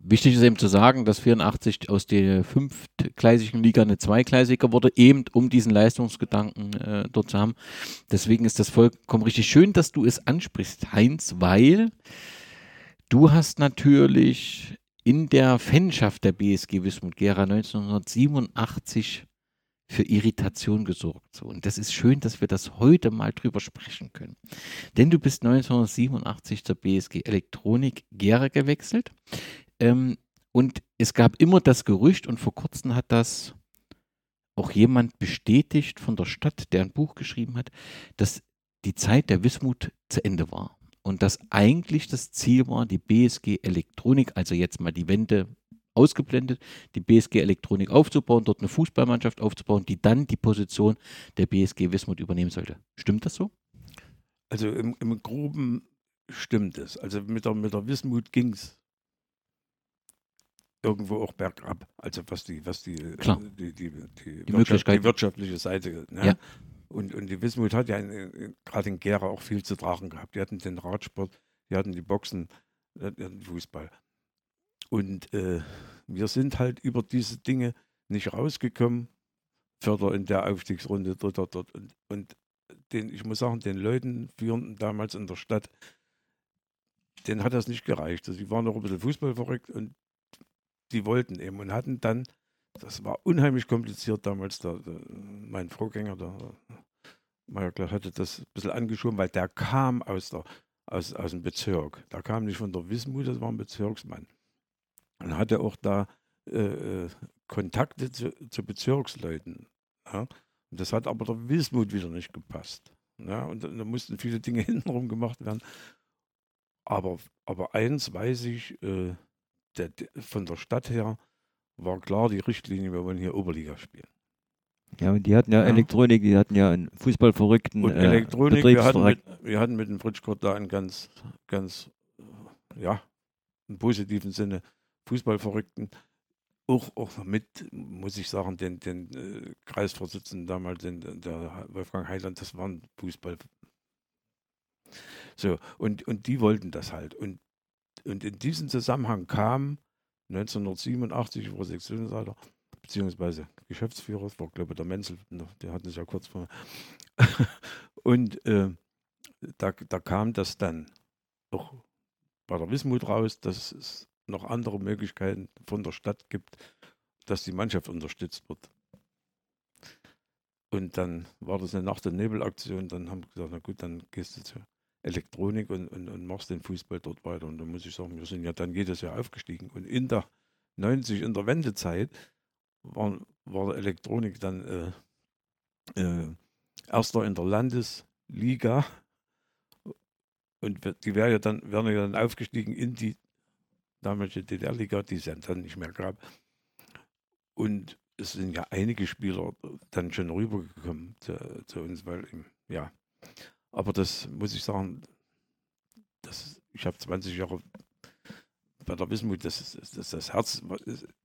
Wichtig ist eben zu sagen, dass 84 aus der fünftgleisigen Liga eine zweigleisige wurde, eben um diesen Leistungsgedanken äh, dort zu haben. Deswegen ist das vollkommen richtig schön, dass du es ansprichst, Heinz, weil du hast natürlich in der Fanschaft der BSG Wismut Gera 1987 für Irritation gesorgt. So. Und das ist schön, dass wir das heute mal drüber sprechen können. Denn du bist 1987 zur BSG Elektronik Gera gewechselt. Ähm, und es gab immer das Gerücht, und vor kurzem hat das auch jemand bestätigt von der Stadt, der ein Buch geschrieben hat, dass die Zeit der Wismut zu Ende war. Und dass eigentlich das Ziel war, die BSG Elektronik, also jetzt mal die Wende ausgeblendet, die BSG Elektronik aufzubauen, dort eine Fußballmannschaft aufzubauen, die dann die Position der BSG Wismut übernehmen sollte. Stimmt das so? Also im, im Groben stimmt es. Also mit der, mit der Wismut ging es irgendwo auch bergab. Also was die, was die, Klar. die, die, die, die, Wirtschaft, die wirtschaftliche Seite. Ne? Ja. Und, und die Wismut hat ja gerade in Gera auch viel zu tragen gehabt. Die hatten den Radsport, die hatten die Boxen, die hatten den Fußball. Und äh, wir sind halt über diese Dinge nicht rausgekommen. Förder in der Aufstiegsrunde, dritter dort. Und, und den, ich muss sagen, den Leuten, Führenden damals in der Stadt, denen hat das nicht gereicht. Also die waren noch ein bisschen Fußball verrückt und die wollten eben und hatten dann, das war unheimlich kompliziert damals, der, der, mein Vorgänger, der, der Meier hatte das ein bisschen angeschoben, weil der kam aus, der, aus, aus dem Bezirk. Der kam nicht von der Wismut, das war ein Bezirksmann und hatte auch da äh, äh, Kontakte zu, zu Bezirksleuten. Ja? Und das hat aber der Wismut wieder nicht gepasst. Ja? Und da, mussten viele Dinge hintenrum gemacht werden. Aber, aber eins weiß ich, äh, der, von der Stadt her war klar die Richtlinie, wir wollen hier Oberliga spielen. Ja, und die hatten ja, ja. Elektronik, die hatten ja einen Fußballverrückten. Und äh, Elektronik, wir hatten, mit, wir hatten mit dem Fritschkurt da einen ganz, ganz, ja, im positiven Sinne Fußballverrückten auch, auch mit, muss ich sagen, den, den äh, Kreisvorsitzenden damals, den, der Wolfgang Heiland, das waren Fußball. So, und, und die wollten das halt. Und, und in diesem Zusammenhang kam 1987, war Sektionsleiter, beziehungsweise Geschäftsführer, das war glaube ich der Menzel, der hat es ja kurz vor. und äh, da, da kam das dann auch bei der Wismut raus, dass es noch andere Möglichkeiten von der Stadt gibt, dass die Mannschaft unterstützt wird. Und dann war das eine Nacht- und Nebelaktion. Dann haben wir gesagt, na gut, dann gehst du zur Elektronik und, und, und machst den Fußball dort weiter. Und da muss ich sagen, wir sind ja dann jedes Jahr aufgestiegen. Und in der 90, in der Wendezeit, war, war Elektronik dann äh, äh, erster in der Landesliga. Und die wäre ja dann, wären ja dann aufgestiegen in die damalige DDR-Liga, die es ja dann nicht mehr gab. Und es sind ja einige Spieler dann schon rübergekommen zu, zu uns, weil, ja. Aber das muss ich sagen, das, ich habe 20 Jahre bei der Wismut, das, das, das Herz,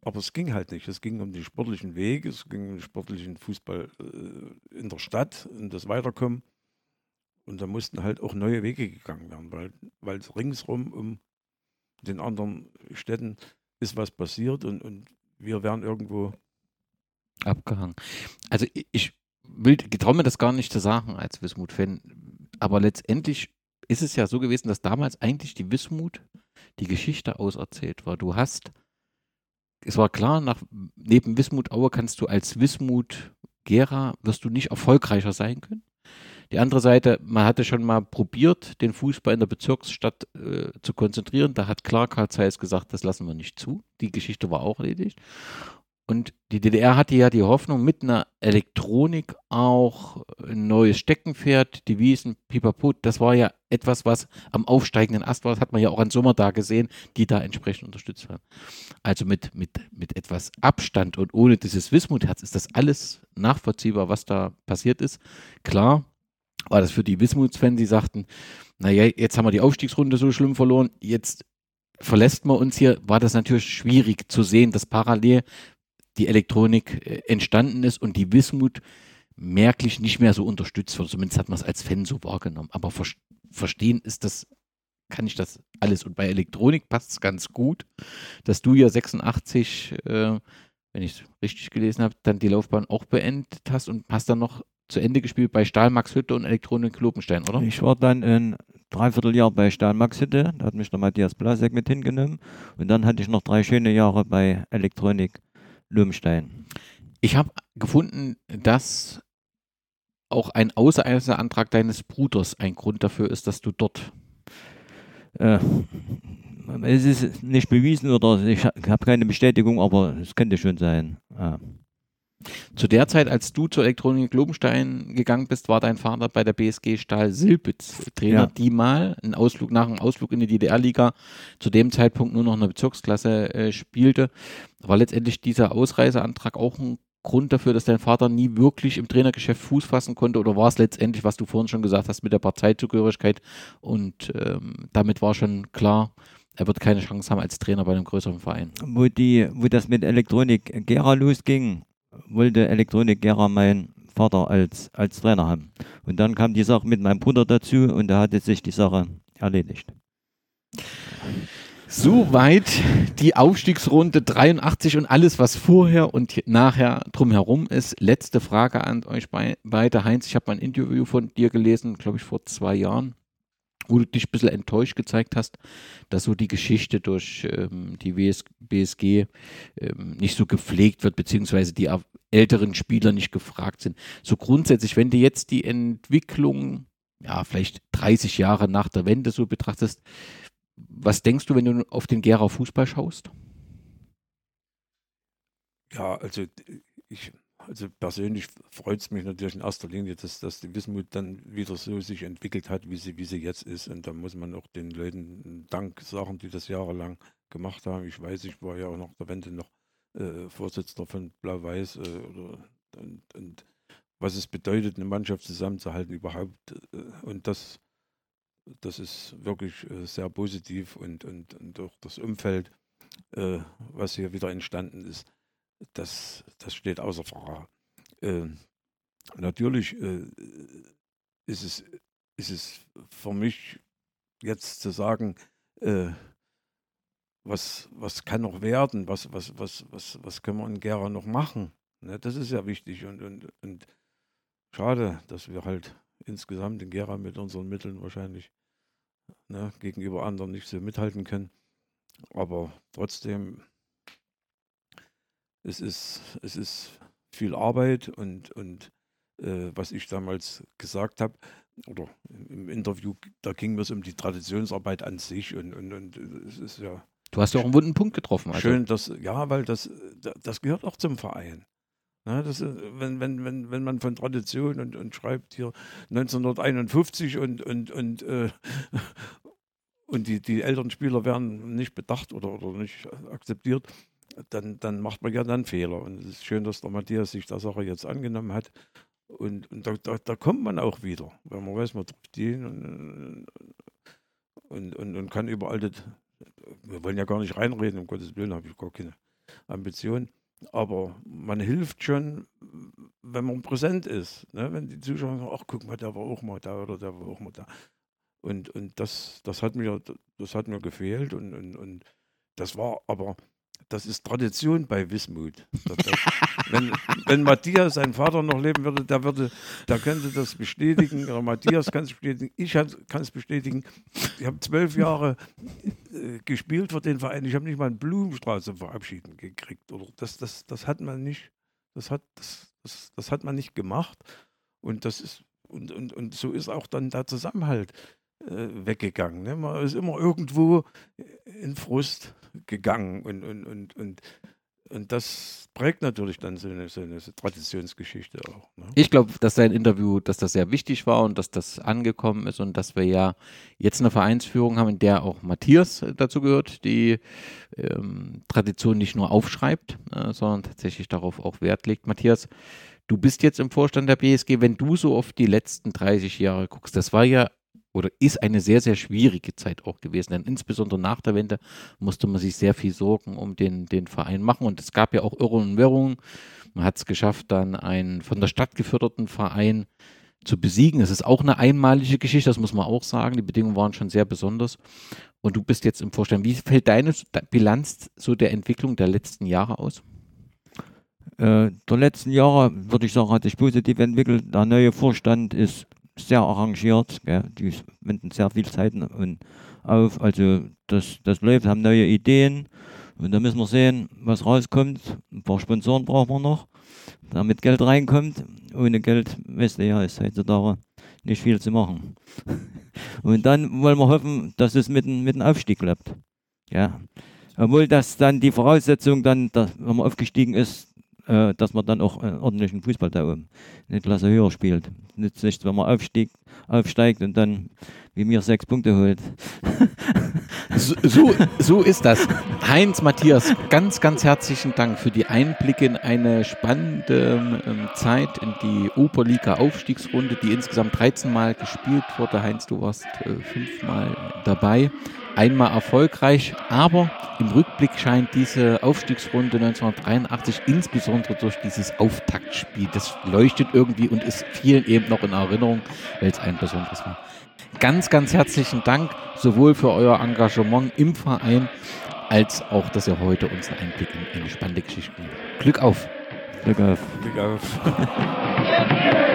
aber es ging halt nicht. Es ging um den sportlichen Weg, es ging um den sportlichen Fußball äh, in der Stadt und das Weiterkommen. Und da mussten halt auch neue Wege gegangen werden, weil, weil ringsrum um den anderen Städten ist was passiert und, und wir werden irgendwo abgehangen. Also ich will, getraue mir das gar nicht zu sagen als Wismut-Fan, aber letztendlich ist es ja so gewesen, dass damals eigentlich die Wismut die Geschichte auserzählt war. Du hast, es war klar, nach, neben Wismut Aue kannst du als Wismut Gera, wirst du nicht erfolgreicher sein können. Die andere Seite, man hatte schon mal probiert, den Fußball in der Bezirksstadt äh, zu konzentrieren. Da hat klar Karl Zeiss gesagt, das lassen wir nicht zu. Die Geschichte war auch erledigt. Und die DDR hatte ja die Hoffnung, mit einer Elektronik auch ein neues Steckenpferd, Devisen, Pipapo, das war ja etwas, was am aufsteigenden Ast war. Das hat man ja auch an Sommer da gesehen, die da entsprechend unterstützt werden. Also mit, mit, mit etwas Abstand und ohne dieses Wismutherz ist das alles nachvollziehbar, was da passiert ist. Klar war das für die Wismutsfans, die sagten, naja, jetzt haben wir die Aufstiegsrunde so schlimm verloren, jetzt verlässt man uns hier, war das natürlich schwierig zu sehen, dass parallel die Elektronik äh, entstanden ist und die Wismut merklich nicht mehr so unterstützt wird. Zumindest hat man es als Fan so wahrgenommen. Aber ver verstehen ist das, kann ich das alles. Und bei Elektronik passt es ganz gut, dass du ja 86, äh, wenn ich es richtig gelesen habe, dann die Laufbahn auch beendet hast und hast dann noch zu Ende gespielt bei Stahl Max Hütte und Elektronik Lobenstein, oder? Ich war dann ein Dreivierteljahr bei Stahl Max Hütte, da hat mich der Matthias Blasek mit hingenommen und dann hatte ich noch drei schöne Jahre bei Elektronik Löwenstein. Ich habe gefunden, dass auch ein Außereisenantrag deines Bruders ein Grund dafür ist, dass du dort. Äh, es ist nicht bewiesen oder ich habe keine Bestätigung, aber es könnte schon sein. Ja. Zu der Zeit, als du zur Elektronik Globenstein gegangen bist, war dein Vater bei der BSG Stahl Silbitz Trainer, ja. die mal einen Ausflug nach einem Ausflug in die DDR-Liga zu dem Zeitpunkt nur noch eine Bezirksklasse äh, spielte. War letztendlich dieser Ausreiseantrag auch ein Grund dafür, dass dein Vater nie wirklich im Trainergeschäft Fuß fassen konnte? Oder war es letztendlich, was du vorhin schon gesagt hast, mit der Parteizugehörigkeit? Und ähm, damit war schon klar, er wird keine Chance haben als Trainer bei einem größeren Verein. Wo, die, wo das mit Elektronik Gera losging, wollte Elektronik Gera mein Vater als, als Trainer haben. Und dann kam die Sache mit meinem Bruder dazu und da hatte sich die Sache erledigt. Soweit die Aufstiegsrunde 83 und alles, was vorher und nachher drumherum ist. Letzte Frage an euch beide. Heinz, ich habe ein Interview von dir gelesen, glaube ich, vor zwei Jahren wo du dich ein bisschen enttäuscht gezeigt hast, dass so die Geschichte durch ähm, die WS BSG ähm, nicht so gepflegt wird, beziehungsweise die älteren Spieler nicht gefragt sind. So grundsätzlich, wenn du jetzt die Entwicklung, ja, vielleicht 30 Jahre nach der Wende so betrachtest, was denkst du, wenn du auf den Gera Fußball schaust? Ja, also ich also persönlich freut es mich natürlich in erster Linie, dass, dass die Wismut dann wieder so sich entwickelt hat, wie sie, wie sie jetzt ist. Und da muss man auch den Leuten Dank sagen, die das jahrelang gemacht haben. Ich weiß, ich war ja auch nach der Wende noch äh, Vorsitzender von Blau-Weiß äh, und, und, was es bedeutet, eine Mannschaft zusammenzuhalten überhaupt. Äh, und das, das ist wirklich äh, sehr positiv und, und, und auch das Umfeld, äh, was hier wieder entstanden ist das, das steht außer Frage. Äh, natürlich äh, ist, es, ist es für mich jetzt zu sagen, äh, was, was kann noch werden, was, was, was, was, was können wir in Gera noch machen. Ne, das ist ja wichtig und, und, und schade, dass wir halt insgesamt in Gera mit unseren Mitteln wahrscheinlich ne, gegenüber anderen nicht so mithalten können. Aber trotzdem es ist, es ist viel Arbeit und, und äh, was ich damals gesagt habe, oder im Interview, da ging es um die Traditionsarbeit an sich und, und, und es ist ja. Du hast ja auch einen wunden Punkt getroffen. Also. Schön, dass, ja, weil das, das gehört auch zum Verein. Ja, das, wenn, wenn, wenn, wenn man von Tradition und, und schreibt hier 1951 und, und, und, äh, und die, die älteren Spieler werden nicht bedacht oder, oder nicht akzeptiert, dann, dann macht man ja dann Fehler. Und es ist schön, dass der Matthias sich der Sache jetzt angenommen hat. Und, und da, da, da, kommt man auch wieder, wenn man weiß, man trifft die und, und, und, und kann überall das, wir wollen ja gar nicht reinreden, um Gottes Willen habe ich gar keine Ambition. Aber man hilft schon, wenn man präsent ist. Ne? Wenn die Zuschauer sagen, ach guck mal, der war auch mal da oder der war auch mal da. Und, und das, das, hat mir, das hat mir gefehlt und, und, und das war aber das ist Tradition bei Wismut. wenn, wenn Matthias, sein Vater, noch leben würde, der würde, der könnte das bestätigen. Oder Matthias kann es bestätigen. Ich kann es bestätigen. Ich habe zwölf Jahre äh, gespielt für den Verein. Ich habe nicht mal einen Blumenstrauß zum Verabschieden gekriegt. Oder das, das, das hat man nicht. Das hat, das, das, das hat man nicht gemacht. Und das ist und, und, und so ist auch dann der Zusammenhalt äh, weggegangen. Ne? Man ist immer irgendwo in Frust gegangen und, und, und, und, und das prägt natürlich dann so eine, so eine Traditionsgeschichte auch. Ne? Ich glaube, dass dein Interview, dass das sehr wichtig war und dass das angekommen ist und dass wir ja jetzt eine Vereinsführung haben, in der auch Matthias dazu gehört, die ähm, Tradition nicht nur aufschreibt, äh, sondern tatsächlich darauf auch Wert legt. Matthias, du bist jetzt im Vorstand der BSG, wenn du so auf die letzten 30 Jahre guckst, das war ja oder ist eine sehr, sehr schwierige Zeit auch gewesen. Denn insbesondere nach der Wende musste man sich sehr viel Sorgen um den, den Verein machen. Und es gab ja auch Irrungen und Wirrungen. Man hat es geschafft, dann einen von der Stadt geförderten Verein zu besiegen. Es ist auch eine einmalige Geschichte, das muss man auch sagen. Die Bedingungen waren schon sehr besonders. Und du bist jetzt im Vorstand. Wie fällt deine Bilanz so der Entwicklung der letzten Jahre aus? Äh, der letzten Jahre, würde ich sagen, hat sich positiv entwickelt. Der neue Vorstand ist sehr arrangiert. Gell? Die wenden sehr viel Zeit auf. Also das, das läuft, haben neue Ideen. Und da müssen wir sehen, was rauskommt. Ein paar Sponsoren brauchen wir noch, damit Geld reinkommt. Ohne Geld, weißt du ja, ist heutzutage nicht viel zu machen. Und dann wollen wir hoffen, dass es mit, mit dem Aufstieg klappt. Ja. Obwohl das dann die Voraussetzung dann, dass, wenn man aufgestiegen ist, äh, dass man dann auch einen ordentlichen Fußball da oben eine Klasse höher spielt. Nützt nichts, wenn man aufstieg, aufsteigt und dann wie mir sechs Punkte holt. so, so, so, ist das. Heinz, Matthias, ganz, ganz herzlichen Dank für die Einblicke in eine spannende ähm, Zeit in die Oberliga-Aufstiegsrunde, die insgesamt 13 Mal gespielt wurde. Heinz, du warst äh, fünfmal dabei einmal erfolgreich, aber im Rückblick scheint diese Aufstiegsrunde 1983 insbesondere durch dieses Auftaktspiel, das leuchtet irgendwie und ist vielen eben noch in Erinnerung, weil es ein besonderes war. Ganz, ganz herzlichen Dank sowohl für euer Engagement im Verein als auch, dass ihr heute uns einen Einblick in eine spannende Geschichte gebt. Glück auf! Glück auf! Glück auf!